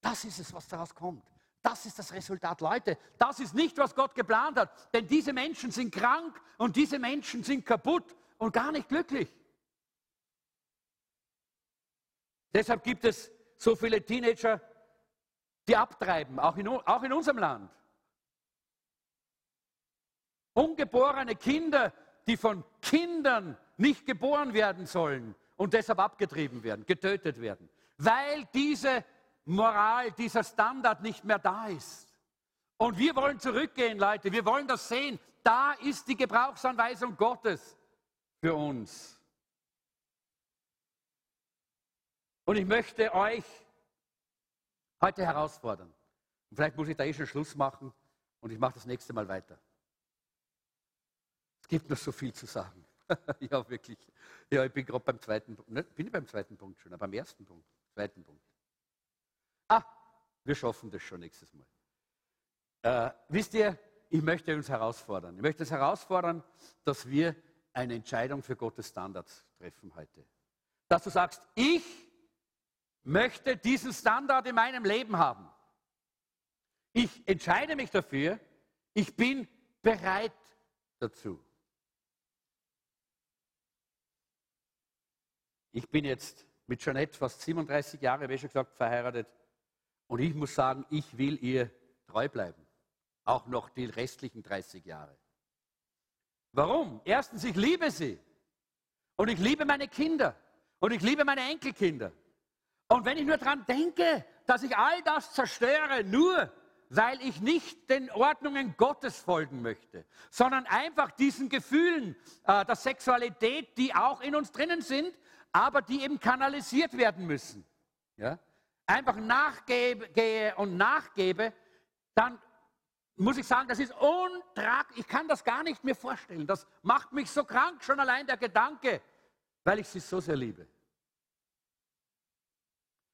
Das ist es, was daraus kommt. Das ist das Resultat. Leute, das ist nicht, was Gott geplant hat. Denn diese Menschen sind krank und diese Menschen sind kaputt und gar nicht glücklich. Deshalb gibt es so viele Teenager, die abtreiben, auch in, auch in unserem Land. Ungeborene Kinder, die von Kindern nicht geboren werden sollen und deshalb abgetrieben werden, getötet werden, weil diese Moral, dieser Standard nicht mehr da ist. Und wir wollen zurückgehen, Leute. Wir wollen das sehen. Da ist die Gebrauchsanweisung Gottes für uns. Und ich möchte euch heute herausfordern. Und vielleicht muss ich da eh schon Schluss machen und ich mache das nächste Mal weiter. Es gibt noch so viel zu sagen. ja, wirklich. Ja, ich bin gerade beim zweiten Punkt. Ne, bin ich beim zweiten Punkt schon, aber beim ersten Punkt, zweiten Punkt. Ah, wir schaffen das schon nächstes Mal. Äh, wisst ihr, ich möchte uns herausfordern. Ich möchte uns herausfordern, dass wir eine Entscheidung für Gottes Standards treffen heute. Dass du sagst, ich möchte diesen Standard in meinem Leben haben. Ich entscheide mich dafür, ich bin bereit dazu. Ich bin jetzt mit Jeanette fast 37 Jahre, wie schon gesagt, verheiratet. Und ich muss sagen, ich will ihr treu bleiben. Auch noch die restlichen 30 Jahre. Warum? Erstens, ich liebe sie. Und ich liebe meine Kinder. Und ich liebe meine Enkelkinder. Und wenn ich nur daran denke, dass ich all das zerstöre, nur weil ich nicht den Ordnungen Gottes folgen möchte, sondern einfach diesen Gefühlen äh, der Sexualität, die auch in uns drinnen sind, aber die eben kanalisiert werden müssen. Ja? Einfach nachgehe und nachgebe, dann muss ich sagen, das ist untragbar. Ich kann das gar nicht mir vorstellen. Das macht mich so krank, schon allein der Gedanke, weil ich sie so sehr liebe.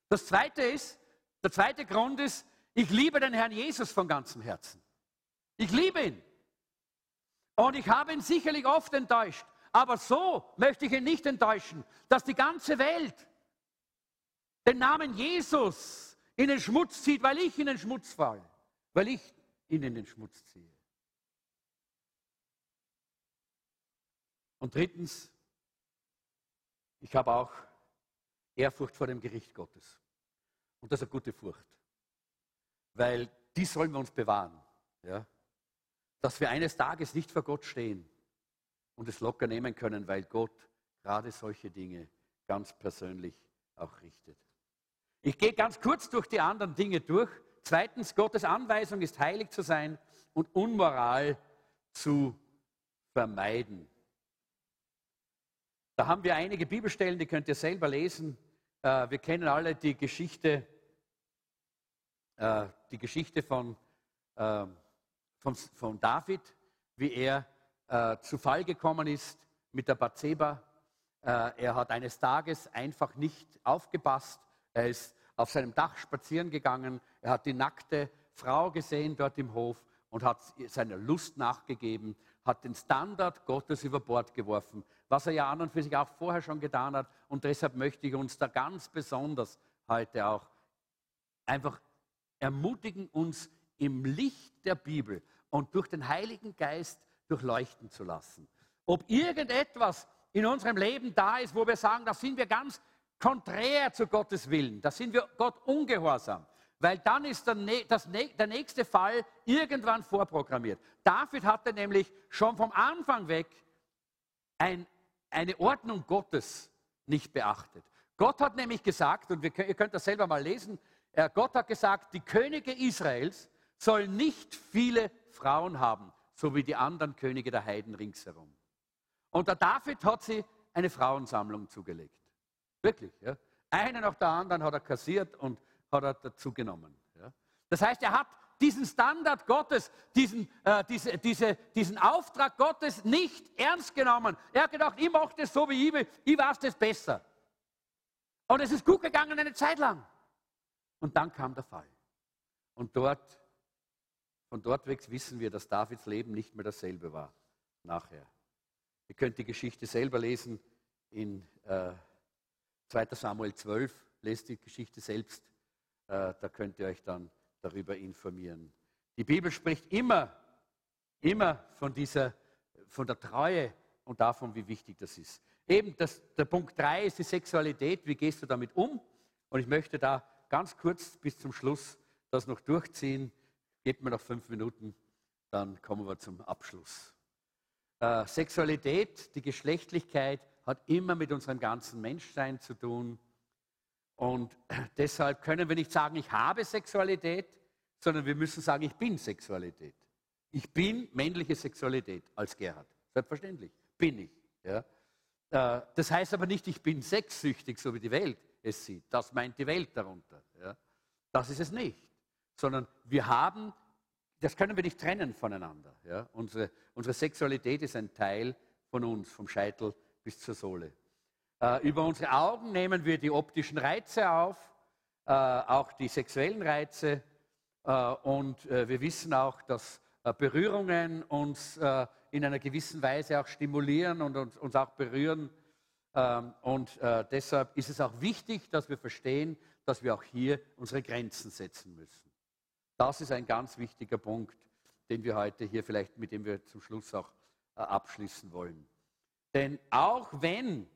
Das zweite ist, der zweite Grund ist, ich liebe den Herrn Jesus von ganzem Herzen. Ich liebe ihn. Und ich habe ihn sicherlich oft enttäuscht. Aber so möchte ich ihn nicht enttäuschen, dass die ganze Welt den Namen Jesus in den Schmutz zieht, weil ich in den Schmutz falle, weil ich ihn in den Schmutz ziehe. Und drittens, ich habe auch Ehrfurcht vor dem Gericht Gottes. Und das ist eine gute Furcht, weil die sollen wir uns bewahren. Ja? Dass wir eines Tages nicht vor Gott stehen und es locker nehmen können, weil Gott gerade solche Dinge ganz persönlich auch richtet. Ich gehe ganz kurz durch die anderen Dinge durch. Zweitens, Gottes Anweisung ist heilig zu sein und Unmoral zu vermeiden. Da haben wir einige Bibelstellen, die könnt ihr selber lesen. Äh, wir kennen alle die Geschichte, äh, die Geschichte von, äh, von, von David, wie er zu Fall gekommen ist mit der Bathseba. Er hat eines Tages einfach nicht aufgepasst. Er ist auf seinem Dach spazieren gegangen. Er hat die nackte Frau gesehen dort im Hof und hat seiner Lust nachgegeben, hat den Standard Gottes über Bord geworfen, was er ja an und für sich auch vorher schon getan hat. Und deshalb möchte ich uns da ganz besonders heute auch einfach ermutigen, uns im Licht der Bibel und durch den Heiligen Geist durchleuchten zu lassen. Ob irgendetwas in unserem Leben da ist, wo wir sagen, da sind wir ganz konträr zu Gottes Willen, da sind wir Gott ungehorsam, weil dann ist der, das, der nächste Fall irgendwann vorprogrammiert. David hatte nämlich schon vom Anfang weg ein, eine Ordnung Gottes nicht beachtet. Gott hat nämlich gesagt, und wir, ihr könnt das selber mal lesen, äh, Gott hat gesagt, die Könige Israels sollen nicht viele Frauen haben, so wie die anderen Könige der Heiden ringsherum. Und der David hat sie eine Frauensammlung zugelegt. Wirklich. Ja? Eine nach der anderen hat er kassiert und hat er dazu genommen. Ja? Das heißt, er hat diesen Standard Gottes, diesen, äh, diese, diese, diesen Auftrag Gottes nicht ernst genommen. Er hat gedacht, ich mache das so wie ich will, ich weiß das besser. Und es ist gut gegangen eine Zeit lang. Und dann kam der Fall. Und dort, von dort weg wissen wir, dass Davids Leben nicht mehr dasselbe war nachher. Ihr könnt die Geschichte selber lesen in äh, 2. Samuel 12, lest die Geschichte selbst, äh, da könnt ihr euch dann darüber informieren. Die Bibel spricht immer, immer von dieser, von der Treue und davon, wie wichtig das ist. Eben das, der Punkt 3 ist die Sexualität. Wie gehst du damit um? Und ich möchte da ganz kurz bis zum Schluss das noch durchziehen. Gebt mir noch fünf Minuten, dann kommen wir zum Abschluss. Äh, Sexualität, die Geschlechtlichkeit hat immer mit unserem ganzen Menschsein zu tun. Und deshalb können wir nicht sagen, ich habe Sexualität, sondern wir müssen sagen, ich bin Sexualität. Ich bin männliche Sexualität als Gerhard. Selbstverständlich. Bin ich. Ja. Äh, das heißt aber nicht, ich bin sexsüchtig, so wie die Welt es sieht. Das meint die Welt darunter. Ja. Das ist es nicht. Sondern wir haben, das können wir nicht trennen voneinander. Ja. Unsere, unsere Sexualität ist ein Teil von uns, vom Scheitel bis zur Sohle. Äh, über unsere Augen nehmen wir die optischen Reize auf, äh, auch die sexuellen Reize. Äh, und äh, wir wissen auch, dass äh, Berührungen uns äh, in einer gewissen Weise auch stimulieren und uns, uns auch berühren. Ähm, und deshalb ist es auch wichtig, dass wir verstehen, dass wir auch hier unsere Grenzen setzen müssen. Das ist ein ganz wichtiger Punkt, den wir heute hier vielleicht, mit dem wir zum Schluss auch abschließen wollen. Denn auch wenn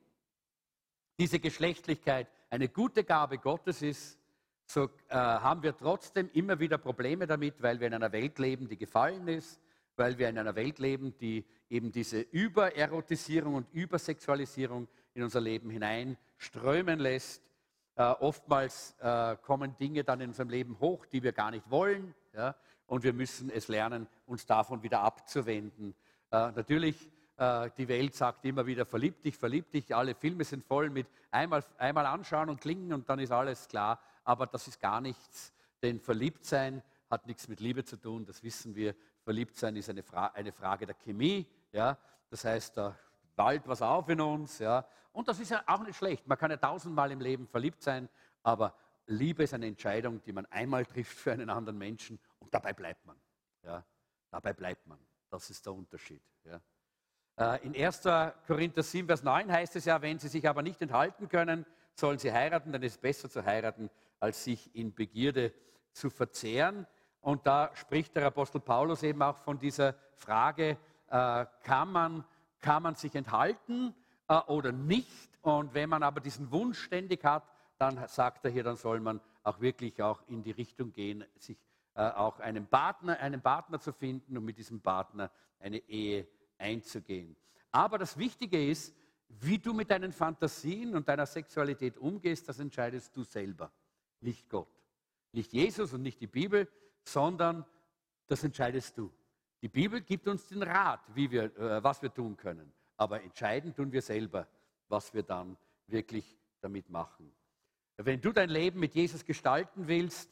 diese Geschlechtlichkeit eine gute Gabe Gottes ist, so äh, haben wir trotzdem immer wieder Probleme damit, weil wir in einer Welt leben, die gefallen ist, weil wir in einer Welt leben, die eben diese Übererotisierung und Übersexualisierung in unser Leben hineinströmen lässt. Äh, oftmals äh, kommen Dinge dann in unserem Leben hoch, die wir gar nicht wollen. Ja? Und wir müssen es lernen, uns davon wieder abzuwenden. Äh, natürlich die Welt sagt immer wieder, verlieb dich, verlieb dich. Alle Filme sind voll mit einmal, einmal anschauen und klingen und dann ist alles klar. Aber das ist gar nichts, denn Verliebtsein hat nichts mit Liebe zu tun, das wissen wir. Verliebtsein ist eine, Fra eine Frage der Chemie. Ja? Das heißt, da wallt was auf in uns. Ja? Und das ist ja auch nicht schlecht. Man kann ja tausendmal im Leben verliebt sein, aber Liebe ist eine Entscheidung, die man einmal trifft für einen anderen Menschen und dabei bleibt man. Ja? Dabei bleibt man. Das ist der Unterschied. Ja? Äh, in 1. Korinther 7, Vers 9 heißt es ja, wenn sie sich aber nicht enthalten können, sollen sie heiraten, dann ist es besser zu heiraten, als sich in Begierde zu verzehren. Und da spricht der Apostel Paulus eben auch von dieser Frage, äh, kann, man, kann man sich enthalten äh, oder nicht? Und wenn man aber diesen Wunsch ständig hat, dann sagt er hier, dann soll man auch wirklich auch in die Richtung gehen, sich auch einen Partner, einen Partner zu finden und mit diesem Partner eine Ehe einzugehen. Aber das Wichtige ist, wie du mit deinen Fantasien und deiner Sexualität umgehst, das entscheidest du selber, nicht Gott. Nicht Jesus und nicht die Bibel, sondern das entscheidest du. Die Bibel gibt uns den Rat, wie wir, äh, was wir tun können. Aber entscheiden tun wir selber, was wir dann wirklich damit machen. Wenn du dein Leben mit Jesus gestalten willst,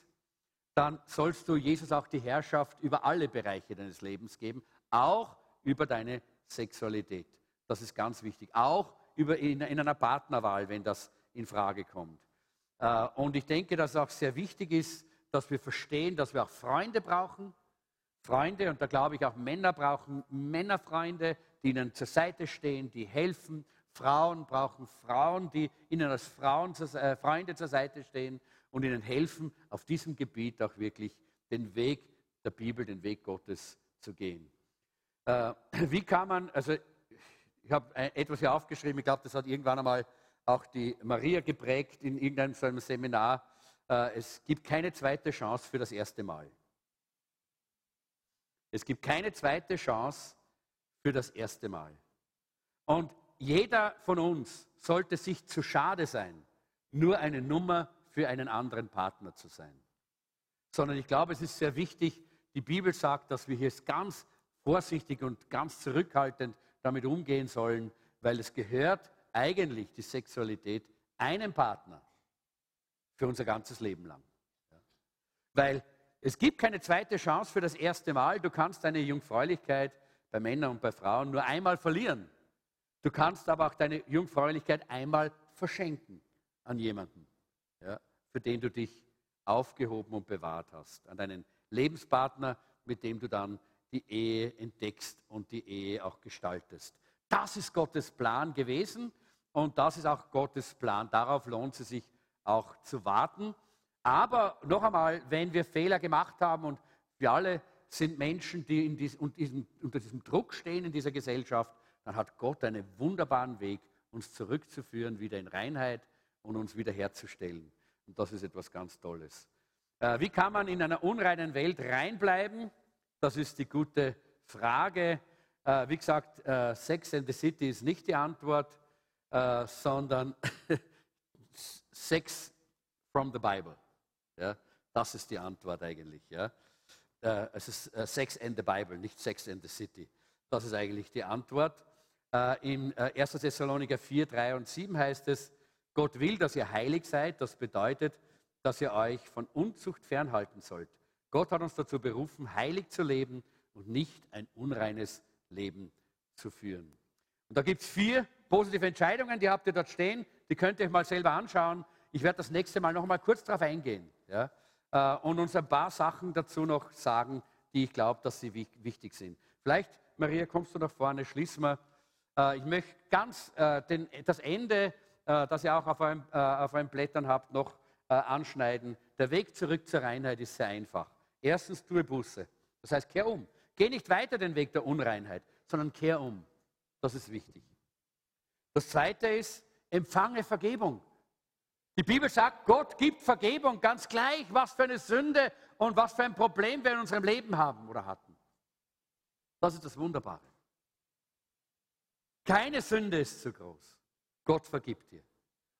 dann sollst du Jesus auch die Herrschaft über alle Bereiche deines Lebens geben, auch über deine Sexualität. Das ist ganz wichtig. Auch über in, in einer Partnerwahl, wenn das in Frage kommt. Äh, und ich denke, dass es auch sehr wichtig ist, dass wir verstehen, dass wir auch Freunde brauchen. Freunde, und da glaube ich auch Männer brauchen Männerfreunde, die ihnen zur Seite stehen, die helfen. Frauen brauchen Frauen, die ihnen als Frauen, äh, Freunde zur Seite stehen und ihnen helfen, auf diesem Gebiet auch wirklich den Weg der Bibel, den Weg Gottes zu gehen. Äh, wie kann man, also ich habe etwas hier aufgeschrieben, ich glaube, das hat irgendwann einmal auch die Maria geprägt in irgendeinem so einem Seminar. Äh, es gibt keine zweite Chance für das erste Mal. Es gibt keine zweite Chance für das erste Mal. Und jeder von uns sollte sich zu schade sein, nur eine Nummer für einen anderen Partner zu sein. Sondern ich glaube, es ist sehr wichtig, die Bibel sagt, dass wir hier ganz vorsichtig und ganz zurückhaltend damit umgehen sollen, weil es gehört eigentlich die Sexualität einem Partner für unser ganzes Leben lang. Ja. Weil es gibt keine zweite Chance für das erste Mal. Du kannst deine Jungfräulichkeit bei Männern und bei Frauen nur einmal verlieren. Du kannst aber auch deine Jungfräulichkeit einmal verschenken an jemanden, ja, für den du dich aufgehoben und bewahrt hast, an deinen Lebenspartner, mit dem du dann die Ehe entdeckst und die Ehe auch gestaltest. Das ist Gottes Plan gewesen und das ist auch Gottes Plan. Darauf lohnt es sich auch zu warten. Aber noch einmal, wenn wir Fehler gemacht haben und wir alle sind Menschen, die in diesem, unter diesem Druck stehen in dieser Gesellschaft, dann hat Gott einen wunderbaren Weg, uns zurückzuführen, wieder in Reinheit und uns wiederherzustellen. Und das ist etwas ganz Tolles. Äh, wie kann man in einer unreinen Welt reinbleiben? Das ist die gute Frage. Äh, wie gesagt, äh, Sex in the City ist nicht die Antwort, äh, sondern Sex from the Bible. Ja, das ist die Antwort eigentlich. Ja. Äh, es ist äh, Sex in the Bible, nicht Sex in the City. Das ist eigentlich die Antwort. Äh, in 1. Thessaloniker 4, 3 und 7 heißt es, Gott will, dass ihr heilig seid. Das bedeutet, dass ihr euch von Unzucht fernhalten sollt. Gott hat uns dazu berufen, heilig zu leben und nicht ein unreines Leben zu führen. Und da gibt es vier positive Entscheidungen, die habt ihr dort stehen. Die könnt ihr euch mal selber anschauen. Ich werde das nächste Mal noch mal kurz darauf eingehen ja, äh, und uns ein paar Sachen dazu noch sagen, die ich glaube, dass sie wichtig sind. Vielleicht, Maria, kommst du nach vorne, schließen wir. Äh, ich möchte ganz äh, den, das Ende, das ihr auch auf euren, auf euren Blättern habt, noch anschneiden. Der Weg zurück zur Reinheit ist sehr einfach. Erstens, tue Buße. Das heißt, kehr um. Geh nicht weiter den Weg der Unreinheit, sondern kehr um. Das ist wichtig. Das zweite ist, empfange Vergebung. Die Bibel sagt, Gott gibt Vergebung, ganz gleich, was für eine Sünde und was für ein Problem wir in unserem Leben haben oder hatten. Das ist das Wunderbare. Keine Sünde ist zu groß. Gott vergibt dir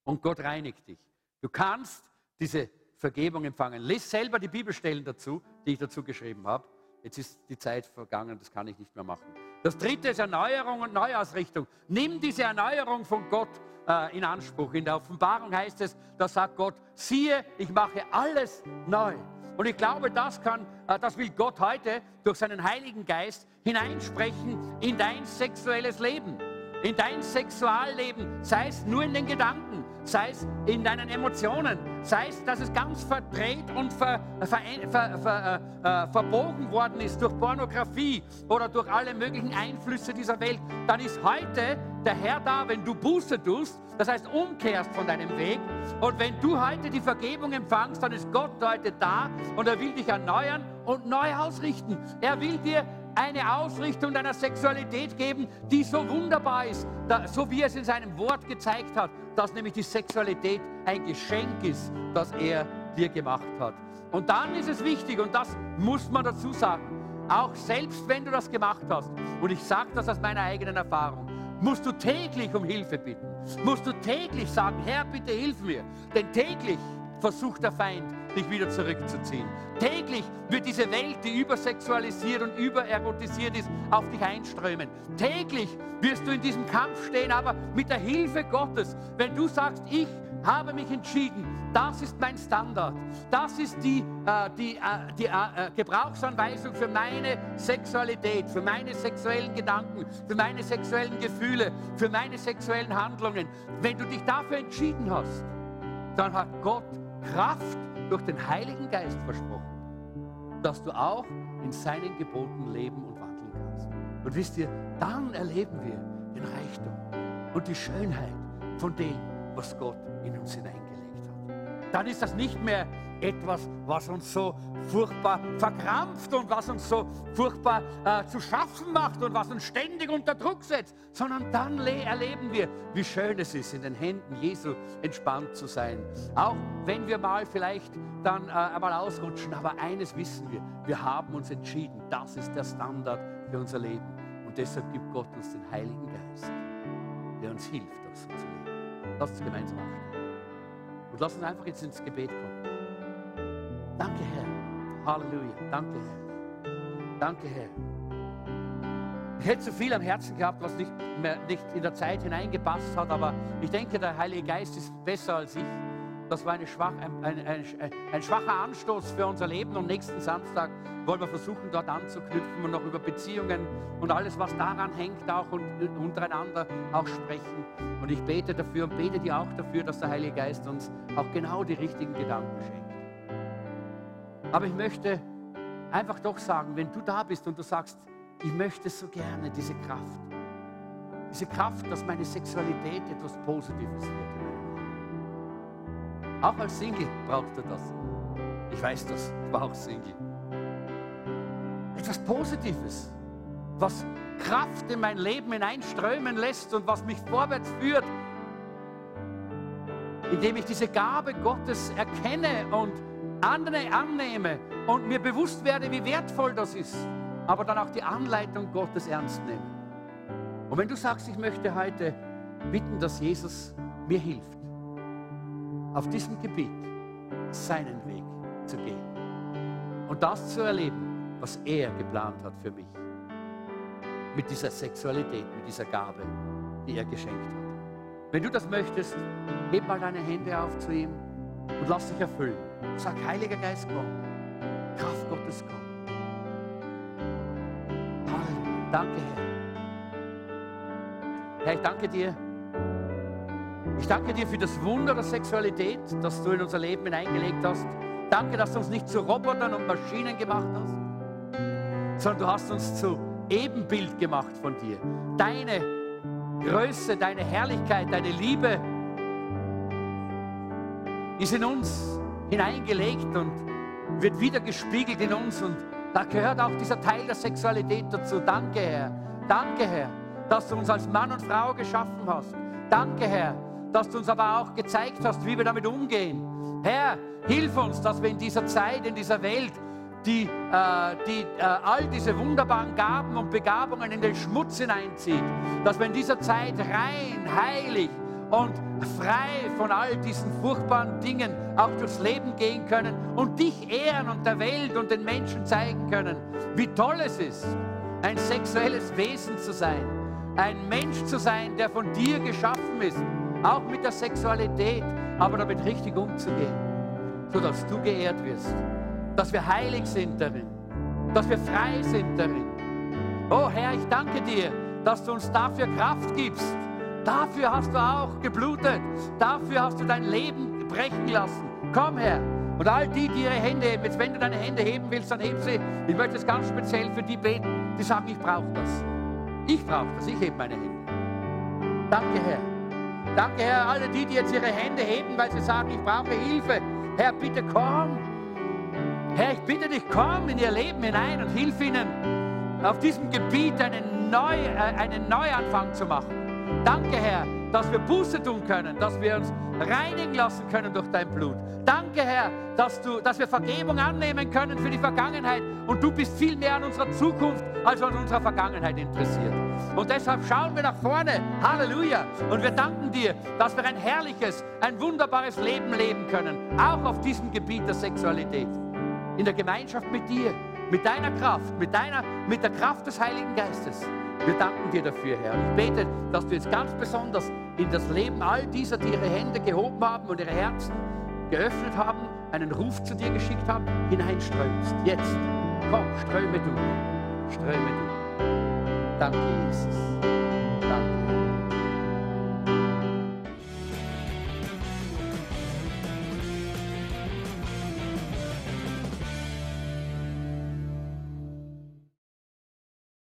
und Gott reinigt dich. Du kannst diese Vergebung empfangen. Lies selber die Bibelstellen dazu, die ich dazu geschrieben habe. Jetzt ist die Zeit vergangen, das kann ich nicht mehr machen. Das dritte ist Erneuerung und Neuausrichtung. Nimm diese Erneuerung von Gott äh, in Anspruch. In der Offenbarung heißt es, da sagt Gott, siehe, ich mache alles neu. Und ich glaube, das kann, äh, das will Gott heute durch seinen Heiligen Geist hineinsprechen in dein sexuelles Leben, in dein Sexualleben, sei es nur in den Gedanken, sei es in deinen Emotionen, sei es, dass es ganz verdreht und ver, ver, ver, äh, äh, verbogen worden ist durch Pornografie oder durch alle möglichen Einflüsse dieser Welt, dann ist heute der Herr da, wenn du Buße tust, das heißt umkehrst von deinem Weg. Und wenn du heute die Vergebung empfangst, dann ist Gott heute da und er will dich erneuern und neu ausrichten. Er will dir eine Ausrichtung deiner Sexualität geben, die so wunderbar ist, so wie er es in seinem Wort gezeigt hat, dass nämlich die Sexualität ein Geschenk ist, das er dir gemacht hat. Und dann ist es wichtig, und das muss man dazu sagen, auch selbst wenn du das gemacht hast, und ich sage das aus meiner eigenen Erfahrung, musst du täglich um Hilfe bitten. Musst du täglich sagen, Herr, bitte hilf mir. Denn täglich versucht der Feind, dich wieder zurückzuziehen. Täglich wird diese Welt, die übersexualisiert und übererotisiert ist, auf dich einströmen. Täglich wirst du in diesem Kampf stehen, aber mit der Hilfe Gottes. Wenn du sagst, ich habe mich entschieden, das ist mein Standard, das ist die, äh, die, äh, die äh, Gebrauchsanweisung für meine Sexualität, für meine sexuellen Gedanken, für meine sexuellen Gefühle, für meine sexuellen Handlungen. Wenn du dich dafür entschieden hast, dann hat Gott Kraft durch den Heiligen Geist versprochen, dass du auch in seinen Geboten leben und wandeln kannst. Und wisst ihr, dann erleben wir den Reichtum und die Schönheit von dem, was Gott in uns hineingelegt hat. Dann ist das nicht mehr etwas, was uns so furchtbar verkrampft und was uns so furchtbar äh, zu schaffen macht und was uns ständig unter Druck setzt, sondern dann erleben wir, wie schön es ist, in den Händen Jesu entspannt zu sein. Auch wenn wir mal vielleicht dann äh, einmal ausrutschen, aber eines wissen wir, wir haben uns entschieden, das ist der Standard für unser Leben. Und deshalb gibt Gott uns den Heiligen Geist, der uns hilft, das zu leben. Lass uns gemeinsam machen. Und lass uns einfach jetzt ins Gebet kommen. Danke, Herr. Halleluja. Danke, Herr. Danke, Herr. Ich hätte so viel am Herzen gehabt, was nicht, mehr, nicht in der Zeit hineingepasst hat, aber ich denke, der Heilige Geist ist besser als ich. Das war schwach, ein, ein, ein, ein, schwacher Anstoß für unser Leben und nächsten Samstag wollen wir versuchen, dort anzuknüpfen und noch über Beziehungen und alles, was daran hängt, auch und, untereinander auch sprechen. Und ich bete dafür und bete dir auch dafür, dass der Heilige Geist uns auch genau die richtigen Gedanken schenkt. Aber ich möchte einfach doch sagen, wenn du da bist und du sagst, ich möchte so gerne diese Kraft, diese Kraft, dass meine Sexualität etwas Positives wird. Auch als Single brauchst du das. Ich weiß das, ich war auch Single. Etwas Positives, was Kraft in mein Leben hineinströmen lässt und was mich vorwärts führt, indem ich diese Gabe Gottes erkenne und andere annehme und mir bewusst werde, wie wertvoll das ist, aber dann auch die Anleitung Gottes ernst nehme. Und wenn du sagst, ich möchte heute bitten, dass Jesus mir hilft, auf diesem Gebiet seinen Weg zu gehen und das zu erleben, was er geplant hat für mich, mit dieser Sexualität, mit dieser Gabe, die er geschenkt hat. Wenn du das möchtest, heb mal deine Hände auf zu ihm und lass dich erfüllen. Sag, Heiliger Geist, komm. Kraft Gottes, komm. Halleluja. Danke, Herr. Herr, ich danke dir. Ich danke dir für das Wunder der Sexualität, das du in unser Leben hineingelegt hast. Danke, dass du uns nicht zu Robotern und Maschinen gemacht hast, sondern du hast uns zu Ebenbild gemacht von dir. Deine Größe, deine Herrlichkeit, deine Liebe ist in uns hineingelegt und wird wieder gespiegelt in uns. Und da gehört auch dieser Teil der Sexualität dazu. Danke, Herr. Danke, Herr, dass du uns als Mann und Frau geschaffen hast. Danke, Herr, dass du uns aber auch gezeigt hast, wie wir damit umgehen. Herr, hilf uns, dass wir in dieser Zeit, in dieser Welt, die, äh, die äh, all diese wunderbaren Gaben und Begabungen in den Schmutz hineinzieht, dass wir in dieser Zeit rein, heilig, und frei von all diesen furchtbaren Dingen auch durchs Leben gehen können und dich ehren und der Welt und den Menschen zeigen können, wie toll es ist, ein sexuelles Wesen zu sein, ein Mensch zu sein, der von dir geschaffen ist, auch mit der Sexualität, aber damit richtig umzugehen, sodass du geehrt wirst, dass wir heilig sind darin, dass wir frei sind darin. Oh Herr, ich danke dir, dass du uns dafür Kraft gibst Dafür hast du auch geblutet. Dafür hast du dein Leben brechen lassen. Komm her. Und all die, die ihre Hände heben, jetzt wenn du deine Hände heben willst, dann heb sie. Ich möchte es ganz speziell für die beten, die sagen, ich brauche das. Ich brauche das. Ich hebe meine Hände. Danke, Herr. Danke, Herr, alle die, die jetzt ihre Hände heben, weil sie sagen, ich brauche Hilfe. Herr, bitte komm. Herr, ich bitte dich, komm in ihr Leben hinein und hilf ihnen, auf diesem Gebiet einen, Neu, äh, einen Neuanfang zu machen. Danke, Herr, dass wir Buße tun können, dass wir uns reinigen lassen können durch dein Blut. Danke, Herr, dass, du, dass wir Vergebung annehmen können für die Vergangenheit. Und du bist viel mehr an unserer Zukunft als an unserer Vergangenheit interessiert. Und deshalb schauen wir nach vorne. Halleluja. Und wir danken dir, dass wir ein herrliches, ein wunderbares Leben leben können. Auch auf diesem Gebiet der Sexualität. In der Gemeinschaft mit dir, mit deiner Kraft, mit, deiner, mit der Kraft des Heiligen Geistes. Wir danken dir dafür, Herr. Und ich bete, dass du jetzt ganz besonders in das Leben all dieser, die ihre Hände gehoben haben und ihre Herzen geöffnet haben, einen Ruf zu dir geschickt haben, hineinströmst. Jetzt, komm, ströme du, ströme du. Danke, Jesus.